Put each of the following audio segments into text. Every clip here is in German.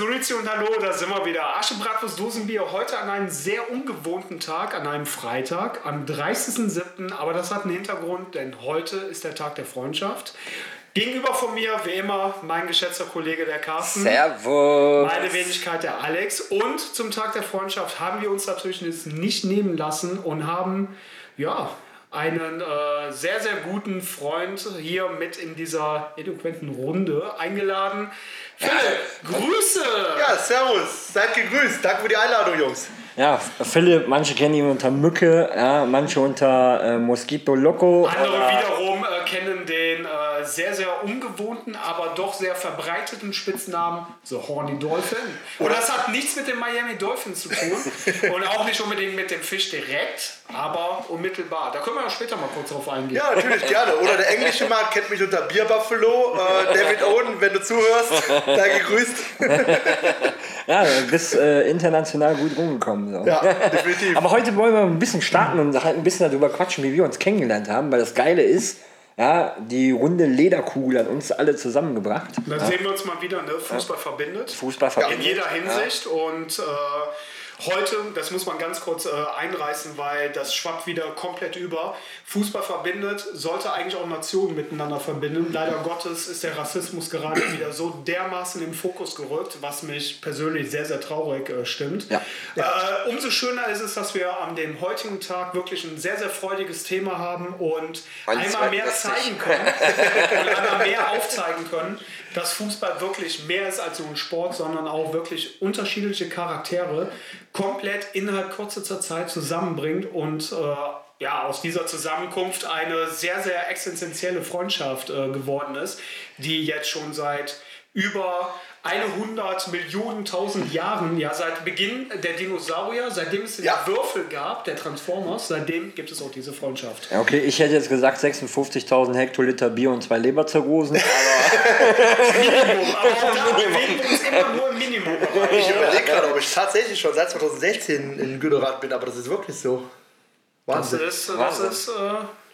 Grüezi und Hallo, da sind wir wieder. Asche, Bratwurst, Dosenbier. Heute an einem sehr ungewohnten Tag, an einem Freitag, am 30.07. Aber das hat einen Hintergrund, denn heute ist der Tag der Freundschaft. Gegenüber von mir, wie immer, mein geschätzter Kollege der Carsten. Servus. Meine Wenigkeit der Alex. Und zum Tag der Freundschaft haben wir uns natürlich nicht nehmen lassen und haben, ja, einen äh, sehr, sehr guten Freund hier mit in dieser eloquenten Runde eingeladen. Philipp, Grüße! Ja, servus. Seid gegrüßt. Danke für die Einladung, Jungs. Ja, Philipp, manche kennen ihn unter Mücke, ja, manche unter äh, Mosquito Loco. Andere wiederum äh, kennen den äh, sehr, sehr ungewohnten, aber doch sehr verbreiteten Spitznamen The Horny Dolphin. Und das hat nichts mit den Miami Dolphins zu tun und auch nicht unbedingt mit dem Fisch direkt, aber unmittelbar. Da können wir ja später mal kurz drauf eingehen. Ja, natürlich, gerne. Oder der englische Markt kennt mich unter Bier Buffalo. Äh, David Oden, wenn du zuhörst, sei gegrüßt. Ja, du bist äh, international gut rumgekommen. So. Ja, definitiv. Aber heute wollen wir ein bisschen starten und halt ein bisschen darüber quatschen, wie wir uns kennengelernt haben, weil das Geile ist, ja, die runde Lederkugel hat uns alle zusammengebracht. Dann sehen wir uns mal wieder, ne? Fußball verbindet. Fußball In verbindet. jeder Hinsicht. Und äh, heute, das muss man ganz kurz äh, einreißen, weil das schwappt wieder komplett über. Fußball verbindet, sollte eigentlich auch Nationen miteinander verbinden. Leider Gottes ist der Rassismus gerade wieder so dermaßen im Fokus gerückt, was mich persönlich sehr, sehr traurig äh, stimmt. Ja. Äh, umso schöner ist es, dass wir an dem heutigen Tag wirklich ein sehr, sehr freudiges Thema haben und einmal mehr 22. zeigen können und einmal mehr aufzeigen können, dass Fußball wirklich mehr ist als nur ein Sport, sondern auch wirklich unterschiedliche Charaktere komplett innerhalb kürzester Zeit zusammenbringt und äh, ja, aus dieser Zusammenkunft eine sehr, sehr existenzielle Freundschaft äh, geworden ist, die jetzt schon seit über 100 Millionen tausend Jahren, ja, seit Beginn der Dinosaurier, seitdem es den Ja. Würfel gab, der Transformers, seitdem gibt es auch diese Freundschaft. Ja, okay, ich hätte jetzt gesagt 56.000 Hektoliter Bier und zwei Leberzirrhosen. Minimum, aber da bewegen wir uns immer nur im Minimumbereich. Ich überlege gerade, ob ich tatsächlich schon seit 2016 in Güderath bin, aber das ist wirklich so. Das Wahnsinn. ist, das Wahnsinn. ist, äh,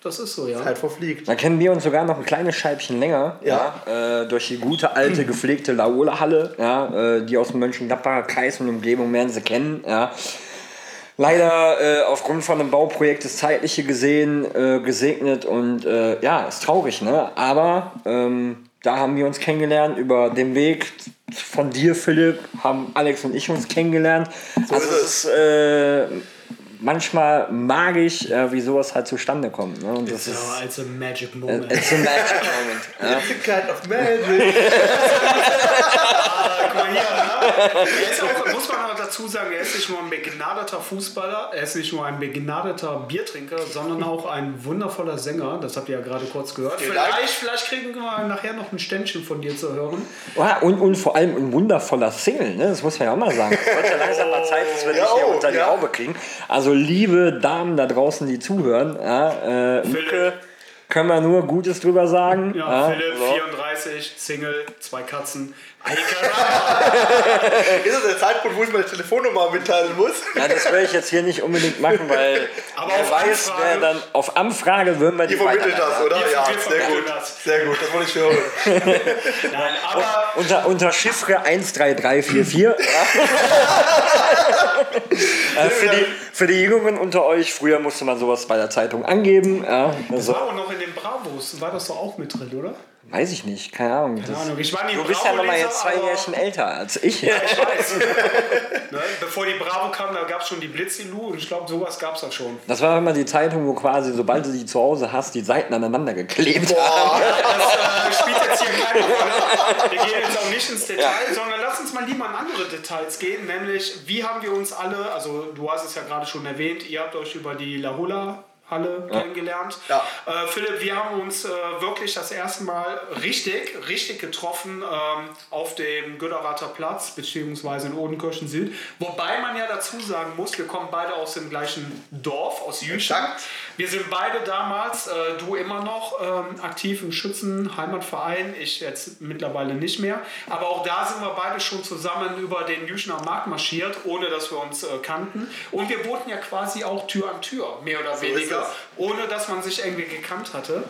das ist so, ja. Zeit verfliegt. Da kennen wir uns sogar noch ein kleines Scheibchen länger. Ja. äh, durch die gute, alte, gepflegte Laola-Halle, ja, äh, die aus dem Mönchengladbacher Kreis und Umgebung werden sie kennen. Ja. Leider äh, aufgrund von einem Bauprojekt das Zeitliche gesehen, äh, gesegnet und äh, ja, ist traurig, ne? Aber ähm, da haben wir uns kennengelernt über den Weg von dir, Philipp, haben Alex und ich uns kennengelernt. also ist es es. ist äh, manchmal magisch, äh, wie sowas halt zustande kommt. Ne? Und das ist Ja, als a magic moment. it's a magic moment. Ja. Kind of magic. Ah, guck mal hier, ne? Ist auch, muss man auch dazu sagen, er ist nicht nur ein begnadeter Fußballer, er ist nicht nur ein begnadeter Biertrinker, sondern auch ein wundervoller Sänger. Das habt ihr ja gerade kurz gehört. Vielleicht, vielleicht kriegen wir nachher noch ein Ständchen von dir zu hören. Ja, und, und vor allem ein wundervoller Single, ne? das muss man ja auch mal sagen. Es wird ja langsam mal Zeit, dass wir dich hier oh, unter die ja. Haube kriegen. Also liebe Damen da draußen, die zuhören, ja, äh, Mücke, können wir nur Gutes drüber sagen. Ja, ja. Philipp, so. 34, Single, zwei Katzen. Ist das der Zeitpunkt, wo ich meine Telefonnummer mitteilen muss? Ja, das werde ich jetzt hier nicht unbedingt machen, weil Aber wer auf weiß, Anfrage- wer dann auf Anfrage würden wir die Ihr vermittelt das, oder? Ja, wir sehr gut. das. Sehr gut, das wollte ich hören. Nein, aber Unter, unter Chiffre 13344. Ja. äh, für, die, für die Jüngeren unter euch, früher musste man sowas bei der Zeitung angeben. Ja, also, war auch noch in den Bravos, war das doch auch mit drin, oder? weiß ich nicht, keine Ahnung. Keine Ahnung, ich war nie du bist ja noch mal Bravo-Leser, jetzt zwei Jährchen älter als ich. Ich weiß. ne? Bevor die Bravo kam, da gab es schon die Blitzilu und ich glaube, sowas gab es da schon. Das war immer die Zeitung, wo quasi, sobald du die zu Hause hast, die Seiten aneinander geklebt haben. Das äh, spielt jetzt hier keine Rolle. Wir gehen jetzt auch nicht ins Detail, sondern lass uns mal lieber in andere Details gehen, nämlich wie haben wir uns alle, also du hast es ja gerade schon erwähnt, ihr habt euch über die La Hula Halle kennengelernt. Ja. Äh, Philipp, wir haben uns äh, wirklich das erste Mal richtig, richtig getroffen ähm, auf dem Göderather Platz, beziehungsweise in Odenkirchen Süd. Wobei man ja dazu sagen muss, wir kommen beide aus dem gleichen Dorf, aus Jüchen. Wir sind beide damals, äh, du immer noch ähm, aktiv im Schützen-Heimatverein, ich jetzt mittlerweile nicht mehr. Aber auch da sind wir beide schon zusammen über den Jüchener Markt marschiert, ohne dass wir uns äh, kannten. Und wir wohnten ja quasi auch Tür an Tür, mehr oder weniger, es. ohne dass man sich irgendwie gekannt hatte.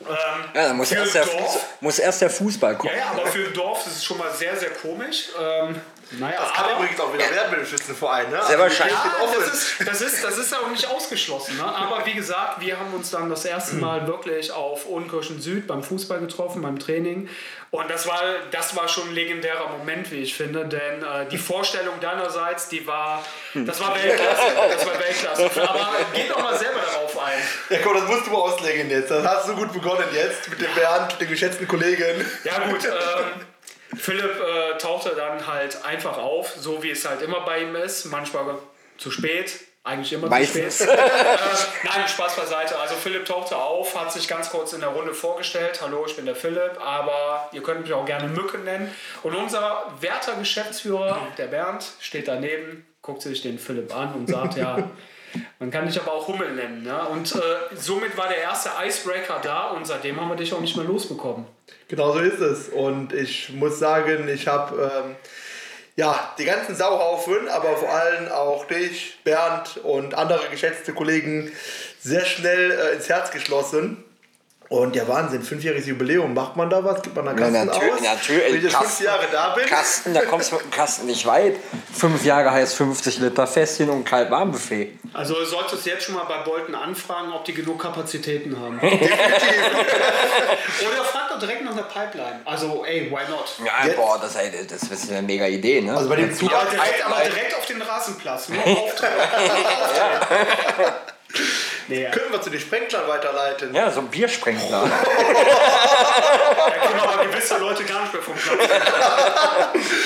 Ähm, Ja, dann muss für erst, der Dorf- Fuß, muss erst der Fußball kommen. Ja, ja, aber für ein Dorf ist es schon mal sehr, sehr komisch. Ähm, naja, Das kann aber, übrigens auch wieder werden mit dem Schützenverein, ne? Sehr wahrscheinlich. ich bin ja, das ist, das, ist, das ist auch nicht ausgeschlossen. Ne? Aber wie gesagt, wir haben uns dann das erste Mal wirklich auf Ohrenkirchen Süd beim Fußball getroffen, beim Training. Und das war, das war schon ein legendärer Moment, wie ich finde. Denn äh, die Vorstellung deinerseits, die war, das war Weltklasse. Das war Weltklasse. Aber geht doch mal selber darauf ein. Ja, komm, das musst du mal auslegen jetzt. Das hast du gut begonnen jetzt mit dem Bernd, dem geschätzten Kollegen. Ja gut, ähm, Philipp äh, tauchte dann halt einfach auf, so wie es halt immer bei ihm ist. Manchmal zu spät, eigentlich immer zu spät. äh, nein, Spaß beiseite. Also Philipp tauchte auf, hat sich ganz kurz in der Runde vorgestellt. Hallo, ich bin der Philipp, aber ihr könnt mich auch gerne Mücke nennen. Und unser werter Geschäftsführer, der Bernd, steht daneben, guckt sich den Philipp an und sagt, ja, man kann dich aber auch Hummel nennen. Ne? Und äh, somit war der erste Icebreaker da und seitdem haben wir dich auch nicht mehr losbekommen. Genau so ist es. Und ich muss sagen, ich habe ähm, ja, die ganzen Sauhaufen, aber vor allem auch dich, Bernd und andere geschätzte Kollegen sehr schnell äh, ins Herz geschlossen. Und ja, Wahnsinn, fünfjähriges Jubiläum. Macht man da was? Gibt man da Ja, Kasten natürlich, aus? natürlich. Wenn ich jetzt fünf Kasten. Jahre da bin. Kasten, da kommst du mit dem Kasten nicht weit. Fünf Jahre heißt 50 Liter Fässchen und Kalt-Warm-Buffet. Also du solltest jetzt schon mal bei Bolton anfragen, ob die genug Kapazitäten haben. Oder frag doch direkt nach einer Pipeline. Also, ey, why not? Ja, Jetzt- boah, das, ey, das ist eine mega Idee, ne? Also bei dem Zug. Aber direkt, aber direkt auf den Rasenplatz. Nur auftreten. nee, ja. Können wir zu den Sprenglern weiterleiten? ja, so ein Biersprengler. da können aber gewisse Leute gar nicht mehr vom Platz.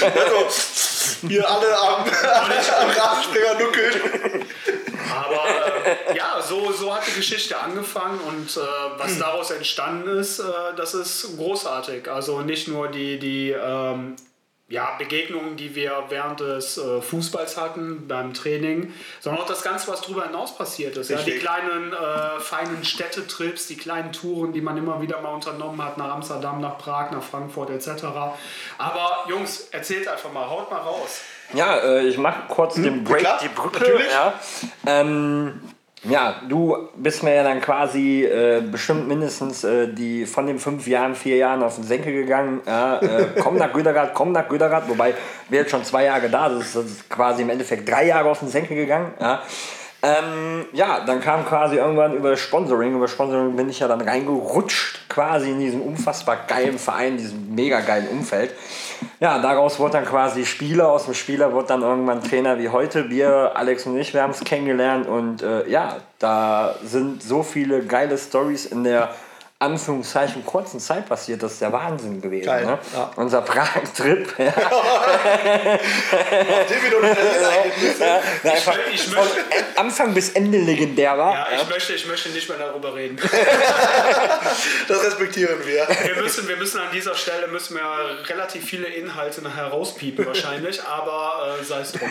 Also, wir alle am, am Rasensprenger nuckeln. Aber äh, ja, so, so hat die Geschichte angefangen und äh, was daraus entstanden ist, äh, das ist großartig. Also nicht nur die, die ähm, ja, Begegnungen, die wir während des äh, Fußballs hatten, beim Training, sondern auch das Ganze, was darüber hinaus passiert ist. Ja, die kleinen, äh, feinen Städtetrips, die kleinen Touren, die man immer wieder mal unternommen hat, nach Amsterdam, nach Prag, nach Frankfurt etc. Aber Jungs, erzählt einfach mal, haut mal raus. Ja, äh, ich mache kurz den Break, klar, die Brücke. Ja. Ähm, ja, du bist mir ja dann quasi äh, bestimmt mindestens äh, die von den fünf Jahren, vier Jahren auf den Senkel gegangen. Ja, äh, komm nach Güterrad, komm nach Güterrad, wobei wir jetzt schon zwei Jahre da sind, das ist quasi im Endeffekt drei Jahre auf den Senkel gegangen. Ja. Ähm, ja, dann kam quasi irgendwann über Sponsoring, über Sponsoring bin ich ja dann reingerutscht, quasi in diesen unfassbar geilen Verein, diesem mega geilen Umfeld. Ja, daraus wurde dann quasi Spieler, aus dem Spieler wurde dann irgendwann Trainer wie heute. Wir, Alex und ich, wir haben es kennengelernt und äh, ja, da sind so viele geile Stories in der Anführungszeichen kurzen Zeit passiert, das ist der Wahnsinn gewesen. Geil, Ne? ja. Unser Prag-Trip, ja, möchte- Anfang bis Ende legendär war. Ja, ich möchte, ich möchte nicht mehr darüber reden. Das respektieren wir. Wir müssen, wir müssen an dieser Stelle müssen wir relativ viele Inhalte nachher rauspiepen wahrscheinlich, aber äh, sei es drum.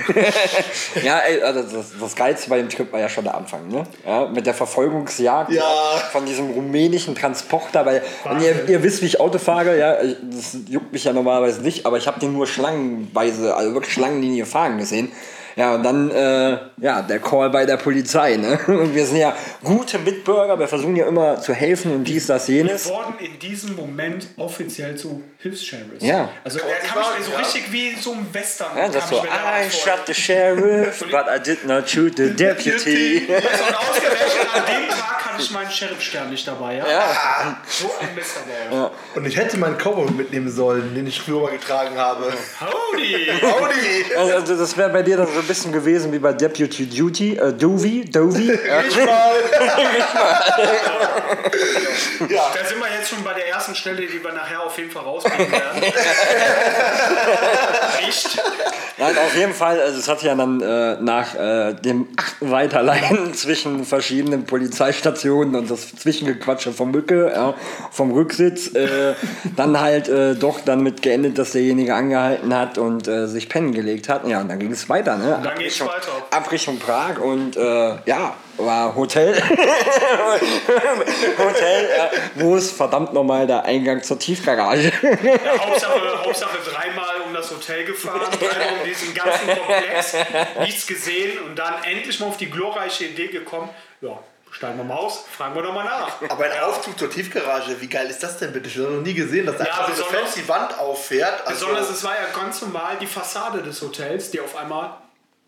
Ja, ey, also das, das Geilste bei dem Trip war ja schon der Anfang, ne? Ja, mit der Verfolgungsjagd Ja. von diesem rumänischen Transporter, weil wenn ihr, ihr wisst, wie ich Auto fahre, ja, das juckt mich ja normalerweise nicht, aber ich habe den nur schlangenweise, also wirklich Schlangenlinie fahren gesehen. Ja, und dann, äh, ja, der Call bei der Polizei, ne? Und wir sind ja gute Mitbürger, wir versuchen ja immer zu helfen und dies, das, Wir jenes. wurden in diesem Moment offiziell zu Hilfs-Sheriffs. Ja. Also er so kam mir so ja. richtig wie so ein Western. Ja, das so, I shot the sheriff, but I did not shoot the deputy. Ja, und ausgerechnet an dem Tag hatte ich meinen Sheriff-Stern nicht dabei. Ja? Ja. So ein Mist aber. Und ich hätte meinen Cowboy mitnehmen sollen, den ich früher mal getragen habe. Howdy! Audi! Also das wäre bei dir dann so ein bisschen gewesen wie bei Deputy Duty, äh, Dovey, Dovey. Ja. Ich mal! ja, Da sind wir jetzt schon bei der ersten Stelle, die wir nachher auf jeden Fall rauskriegen werden. Nicht. Nein, auf jeden Fall, also es hat ja dann äh, nach äh, dem achten Weiterleiten zwischen verschiedenen Polizeistationen und das Zwischengequatsche vom Mücke, ja, vom Rücksitz, äh, dann halt äh, doch dann mit geendet, dass derjenige angehalten hat und äh, sich pennen gelegt hat. Ja, und dann ging es weiter, ne? Dann geht's Abrichtung- weiter. Abrichtung Prag und äh, ja, war Hotel. Hotel, ja, wo ist verdammt nochmal der Eingang zur Tiefgarage? Hauptsache, Hauptsache dreimal um das Hotel gefahren, dreimal um diesen ganzen Komplex, nichts gesehen und dann endlich mal auf die glorreiche Idee gekommen, ja, Steigen wir mal aus, fragen wir doch mal nach. Aber ein Aufzug zur Tiefgarage, wie geil ist das denn bitte? Ich habe noch nie gesehen, dass da Ja, einfach so eine besonders- fancy Wand auffährt. Also, Besonders, es war ja ganz normal die Fassade des Hotels, die auf einmal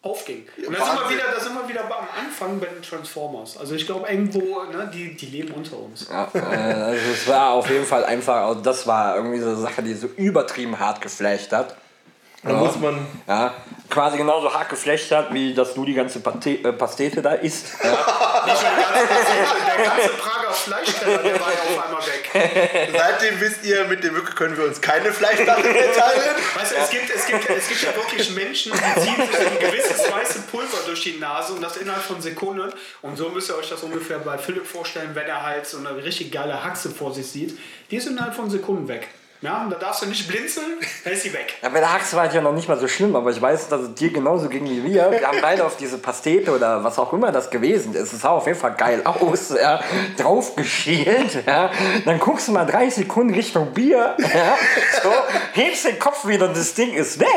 aufging. Und da sind, wir wieder, da sind wir wieder am Anfang bei den Transformers. Also ich glaube irgendwo, ne, die, die leben unter uns. Ja, äh, also es war auf jeden Fall einfach, also das war irgendwie so eine Sache, die so übertrieben hart geflasht hat. Da muss man. Ja, quasi genauso hart geflasht hat, wie dass du die ganze Pate äh, Pastete da isst. Ja. Nicht nur die ganze Pastete, der ganze Prager Fleischteller, der war ja auf einmal weg. Seitdem wisst ihr, mit dem Mücke können wir uns keine Fleischplatte mehr teilen. Weißt du, es gibt, es, gibt, es gibt ja wirklich Menschen, die ziehen sich ein gewisses weißes Pulver durch die Nase und das innerhalb von Sekunden. Und so müsst ihr euch das ungefähr bei Philipp vorstellen, wenn er halt so eine richtig geile Haxe vor sich sieht. Die ist innerhalb von Sekunden weg. Ja, und da darfst du nicht blinzeln, dann ist sie weg. Ja, bei der Haxe war es ja noch nicht mal so schlimm, aber ich weiß, dass es dir genauso ging wie wir. Wir haben beide auf diese Pastete oder was auch immer das gewesen ist. Es sah auf jeden Fall geil aus, ja. drauf geschielt. Ja. Dann guckst du mal drei Sekunden Richtung Bier, ja. so, hebst den Kopf wieder und das Ding ist weg.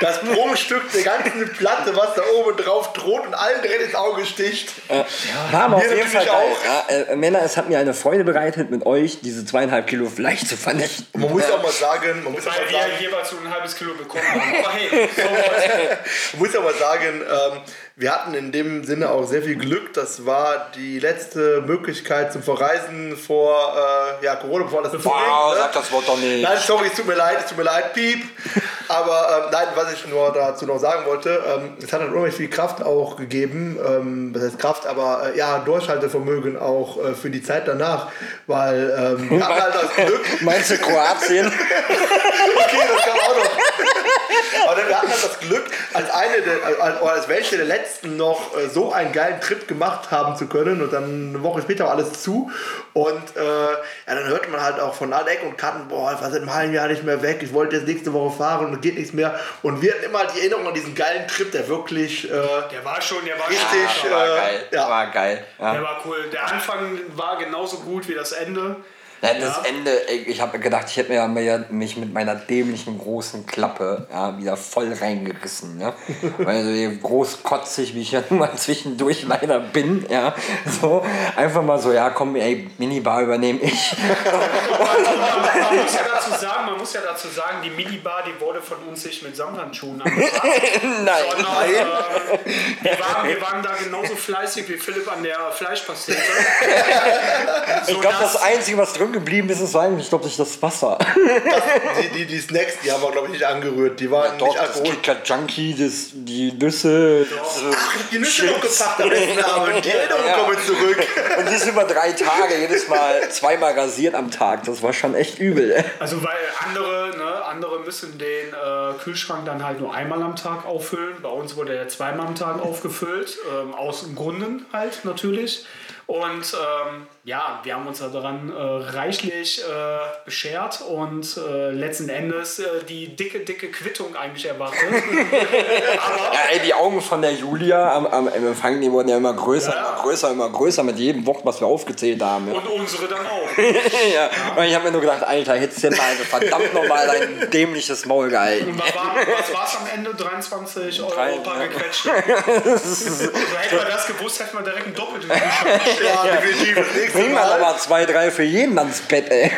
Das Bruchstück der ganzen Platte, was da oben drauf droht und allen direkt ins Auge sticht. War aber auf jeden Fall geil. Ja, äh, Männer, es hat mir eine Freude bereitet, mit euch diese zweieinhalb Kilo Fleisch zu vernichten. Man muss auch mal sagen, man muss auch Weil mal wir sagen, jeweils so ein halbes Kilo bekommen haben. Aber hey, so. Ich muss aber sagen, ähm, wir hatten in dem Sinne auch sehr viel Glück. Das war die letzte Möglichkeit zum Verreisen vor äh, ja, Corona, bevor das Wow, zuging, ne? sag das Wort doch nicht. Nein, sorry, es tut mir leid, es tut mir leid, piep. Aber ähm, nein, was ich nur dazu noch sagen wollte, ähm, es hat halt unheimlich viel Kraft auch gegeben. Ähm, was heißt Kraft, aber äh, ja, Durchhaltevermögen auch äh, für die Zeit danach. Weil ähm, wir hatten halt das Glück, Meinst du Kroatien? okay, das kam auch noch. Aber wir hatten halt das Glück, als eine der, als, oder als welche der letzten noch äh, so einen geilen Trip gemacht haben zu können und dann eine Woche später war alles zu und äh, ja, dann hört man halt auch von allen Ecken und Kanten, boah, ich war seit einem halben Jahr nicht mehr weg, ich wollte jetzt nächste Woche fahren und geht nichts mehr und wir hatten immer die Erinnerung an diesen geilen Trip, der wirklich äh, Der war schon, der war Richtig, war äh, geil. ja. War geil. Ja. Der war cool. Der Anfang war genauso gut wie das Ende. Ja, das Ende, ich habe gedacht, ich hätte mir, mich mit meiner dämlichen großen Klappe ja, wieder voll reingerissen. Ja? Weil so großkotzig, wie ich ja nun mal zwischendurch leider bin, ja, so einfach mal so, ja komm, ey, Minibar übernehme ich. ja dazu sagen, muss ja dazu sagen, die Minibar, die wurde von uns nicht mit Samthandschuhen angebracht. Nein. Sondern, äh, wir, waren, wir waren da genauso fleißig wie Philipp an der Fleischpastete. Ich glaube, das Einzige, was drin geblieben ist, ist eigentlich, glaube ich, das Wasser. die, die, die Snacks, die haben wir glaube ich nicht angerührt, die waren Doch, nicht das Alkohol. KitKat Junkie, das, die Nüsse. das, Die Nüsse noch gepackt am letzten Abend, die Erinnerungen Ja. kommen zurück. Und das über drei Tage, jedes Mal zweimal rasiert am Tag. Das war schon echt übel. Also weil andere, ne, andere müssen den äh, Kühlschrank dann halt nur einmal am Tag auffüllen. Bei uns wurde er zweimal am Tag aufgefüllt, ähm, aus Gründen halt natürlich. Und ähm, ja, wir haben uns daran äh, reichlich äh, beschert und äh, letzten Endes äh, die dicke, dicke Quittung eigentlich erwartet. Aber Ja, ey, die Augen von der Julia am, am Empfang, die wurden ja immer größer, Ja. immer größer, immer größer mit jedem Wort, was wir aufgezählt haben. Ja. und unsere dann auch. ja. Und ich habe mir nur gedacht, Alter, hättest du mal also verdammt nochmal dein dämliches Maul gehalten. Und was war war's am Ende? 23 Euro Drei, paar ja. gequetscht. also hätten wir das gewusst, hätten wir direkt ein doppeltes. Ja, definitiv. Bring mal nochmal zwei, drei für jeden ans Bett, ey.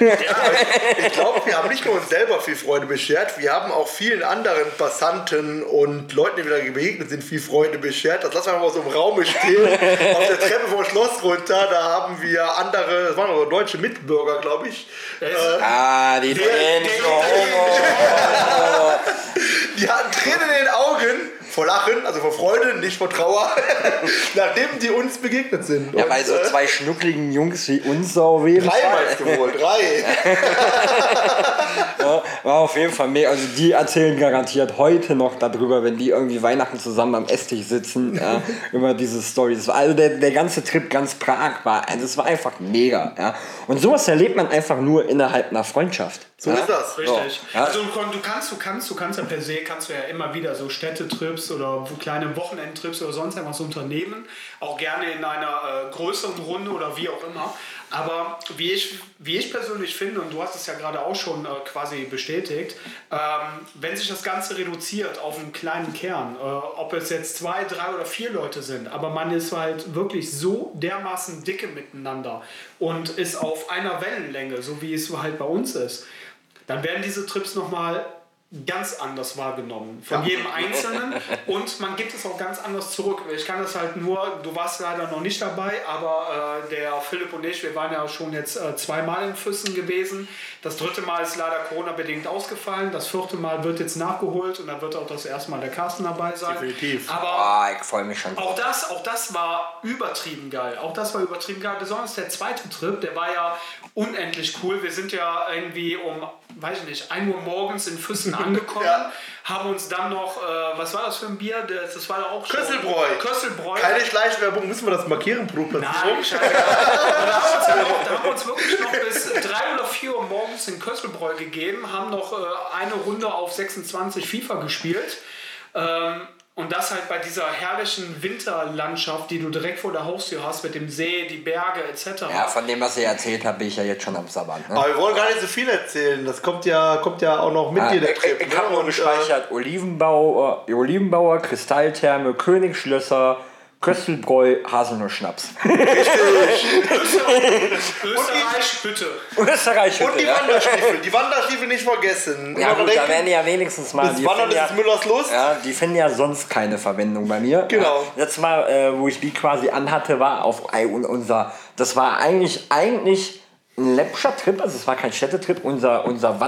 Ich glaube, wir haben nicht nur uns selber viel Freude beschert, wir haben auch vielen anderen Passanten und Leuten, die wieder begegnet sind, viel Freude beschert. Das lassen wir mal so im Raum stehen. Auf der Treppe vom Schloss runter, da haben wir andere, das waren aber deutsche Mitbürger, glaube ich. Äh, Ah, die Tränen. der- die hatten Tränen in den Augen. Vor Lachen, also vor Freude, nicht vor Trauer, nachdem die uns begegnet sind. Ja, Und, bei so äh, zwei schnuckligen Jungs wie uns auf jeden Drei Fall. du wohl, drei. Ja, war auf jeden Fall mega. Also die erzählen garantiert heute noch darüber, wenn die irgendwie Weihnachten zusammen am Esstisch sitzen, ja, über diese Stories. Also der, der ganze Trip ganz Prag war, also es war einfach mega. Ja. Und sowas erlebt man einfach nur innerhalb einer Freundschaft. So ja? ist das. Richtig. So. Ja. Also du kannst, du kannst, du kannst ja per se kannst du ja immer wieder so Städtetrips oder kleine Wochenendtrips oder sonst irgendwas unternehmen. Auch gerne in einer äh, größeren Runde oder wie auch immer. Aber wie ich, wie ich persönlich finde, und du hast es ja gerade auch schon äh, quasi bestätigt, ähm, wenn sich das Ganze reduziert auf einen kleinen Kern, äh, ob es jetzt zwei, drei oder vier Leute sind, aber man ist halt wirklich so dermaßen dicke miteinander und ist auf einer Wellenlänge, so wie es halt bei uns ist dann werden diese Trips nochmal ganz anders wahrgenommen von ja. jedem Einzelnen und man gibt es auch ganz anders zurück. Ich kann das halt nur, du warst leider noch nicht dabei, aber äh, der Philipp und ich, wir waren ja schon jetzt äh, zweimal in Füssen gewesen. Das dritte Mal ist leider Corona-bedingt ausgefallen. Das vierte Mal wird jetzt nachgeholt und dann wird auch das erste Mal der Carsten dabei sein. Definitiv. Aber oh, ich freue mich schon. Auch das, auch das war übertrieben geil. Auch das war übertrieben geil. Besonders der zweite Trip, der war ja unendlich cool. Wir sind ja irgendwie um, weiß ich nicht, 1 Uhr morgens in Füssen angekommen, ja. haben uns dann noch, äh, was war das für ein Bier? Das, das war auch schon. Kösselbräu. Kösselbräu. Keine Schleichwerbung, müssen wir das markieren, Produkt Nein, scheiße. da, haben wir uns wirklich noch bis 3 oder 4 Uhr morgens in Kösselbräu gegeben, haben noch äh, eine Runde auf 26 FIFA gespielt. Ähm, und das halt bei dieser herrlichen Winterlandschaft, die du direkt vor der Haustür hast, mit dem See, die Berge etc. Ja, von dem, was ihr erzählt habt, bin ich ja jetzt schon am Sabbat. Ne? Aber wir wollen gar nicht so viel erzählen. Das kommt ja, kommt ja auch noch mit ah, dir, der Trip. Ich, ich ne? habe gespeichert, äh, Olivenbauer, Olivenbauer, Kristalltherme, Königsschlösser, Köstelbräu, Haselnuss-Schnaps. Österreich, Hütte. Österreich, Hütte. Und die Wanderstiefel. Die Wanderstiefel nicht vergessen. Ja, gut, da werden die ja wenigstens mal. Das Wandern ist ja, Müllers Lust. Ja, die finden ja sonst keine Verwendung bei mir. Genau. Ja, letztes Mal, äh, wo ich die quasi anhatte, war auf unser. Das war eigentlich, eigentlich ein läppscher Trip, also es war kein Städtetrip, unser, unser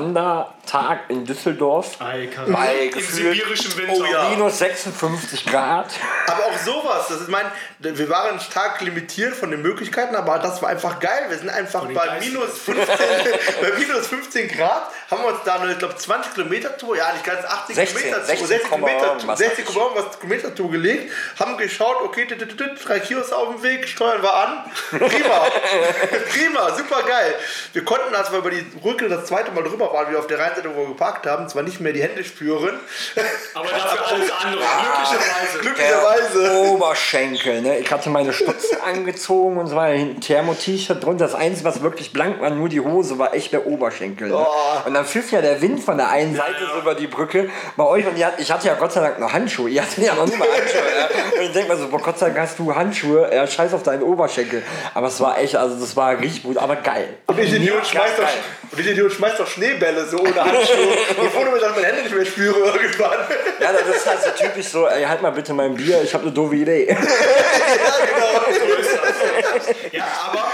Wandertag in Düsseldorf. Ei, bei Im sibirischen Winter. Oh, ja. Minus 56 Grad. Aber auch sowas, das ist mein, wir waren stark limitiert von den Möglichkeiten, aber das war einfach geil. Wir sind einfach bei minus, 15, bei minus 15 Grad, haben wir uns da eine, ich glaube, 20 Kilometer Tour, ja nicht ganz 80 16, Kilometer 16, 60 Kilometer, 60 Kilometer Tour gelegt, haben geschaut, okay, drei Kilos auf dem Weg, steuern wir an. Prima, prima, super geil. Wir konnten, als wir über die Brücke das zweite Mal drüber waren, wie auf der Rheinseite, wo wir geparkt haben, zwar nicht mehr die Hände spüren. Aber dafür alles andere. Glücklicherweise. Glücklicherweise. Oberschenkel. Ne? Ich hatte meine Stutzen angezogen und so weiter. Ein Thermo-T-Shirt drunter. Das Einzige, was wirklich blank war, nur die Hose, war echt der Oberschenkel. Ne? Oh. Und dann pfiff ja der Wind von der einen Seite ja, ja. über die Brücke. Bei euch, und ich hatte ja Gott sei Dank noch Handschuhe. Ihr hattet ja noch nicht mal Handschuhe. ja? Und ich denke mal so, boah, Gott sei Dank hast du Handschuhe. Ja, scheiß auf deinen Oberschenkel. Aber es war echt, also das war richtig gut, aber geil. Und ich Idiot, schmeißt doch, und ich Idiot schmeißt doch Schneebälle so ohne Handschuhe. Bevor du mir dann meine Hände nicht mehr spüre irgendwann. Ja, das ist halt so typisch so, ey, halt mal bitte mein Bier, ich habe eine doofe Idee. ja, genau. ja, aber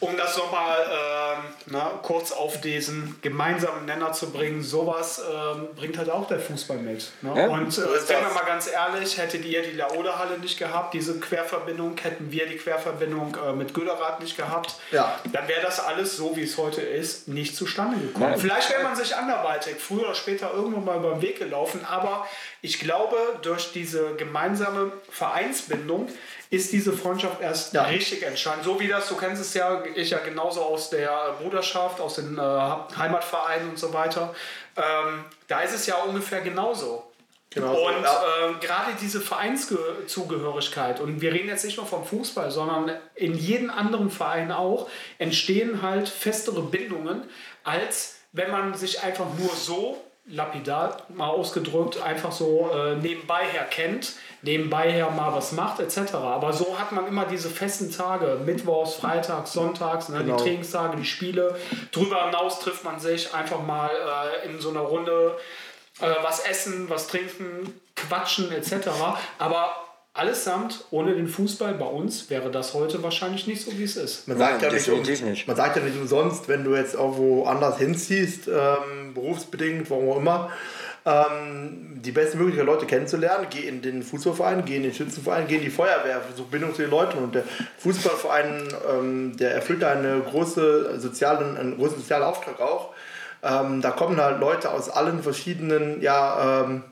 um das nochmal ähm, na, kurz auf diesen gemeinsamen Nenner zu bringen, sowas ähm, bringt halt auch der Fußball mit. Ne? Ja, und äh, so sind wir mal ganz ehrlich, hättet ihr die Laoda-Halle nicht gehabt, diese Querverbindung, hätten wir die Querverbindung äh, mit Göderath nicht gehabt, ja. dann wäre das alles so, wie es heute ist, nicht zustande gekommen. Nein. Vielleicht wäre man sich anderweitig früher oder später irgendwann mal über den Weg gelaufen, aber ich glaube, durch diese gemeinsame Vereinsbindung ist diese Freundschaft erst ja. richtig entscheidend. So wie das, du kennst es ja, ich ja genauso aus der Bruderschaft, aus den äh, Heimatvereinen und so weiter. Ähm, da ist es ja ungefähr genauso. Genau. Und ja. äh, gerade diese Vereinszugehörigkeit, und wir reden jetzt nicht nur vom Fußball, sondern in jedem anderen Verein auch, entstehen halt festere Bindungen, als wenn man sich einfach nur so lapidar mal ausgedrückt, einfach so äh, nebenbei her kennt, nebenbei her mal was macht, etc. Aber so hat man immer diese festen Tage, Mittwochs, Freitags, Sonntags, ne, genau. die Trainingstage, die Spiele. Drüber hinaus trifft man sich einfach mal äh, in so einer Runde äh, was essen, was trinken, quatschen, etc. Aber allesamt ohne den Fußball bei uns wäre das heute wahrscheinlich nicht so, wie es ist. Man sagt, Nein, ja, nicht, nicht. man sagt ja nicht umsonst, wenn du jetzt irgendwo anders hinziehst, ähm, berufsbedingt, warum auch immer, ähm, die beste Möglichkeit, Leute kennenzulernen, geh in den Fußballverein, geh in den Schützenverein, geh in die Feuerwehr, versuch Bindung zu den Leuten. Und der Fußballverein, ähm, der erfüllt eine große soziale, einen großen sozialen Auftrag auch. Ähm, da kommen halt Leute aus allen verschiedenen, ja, ähm,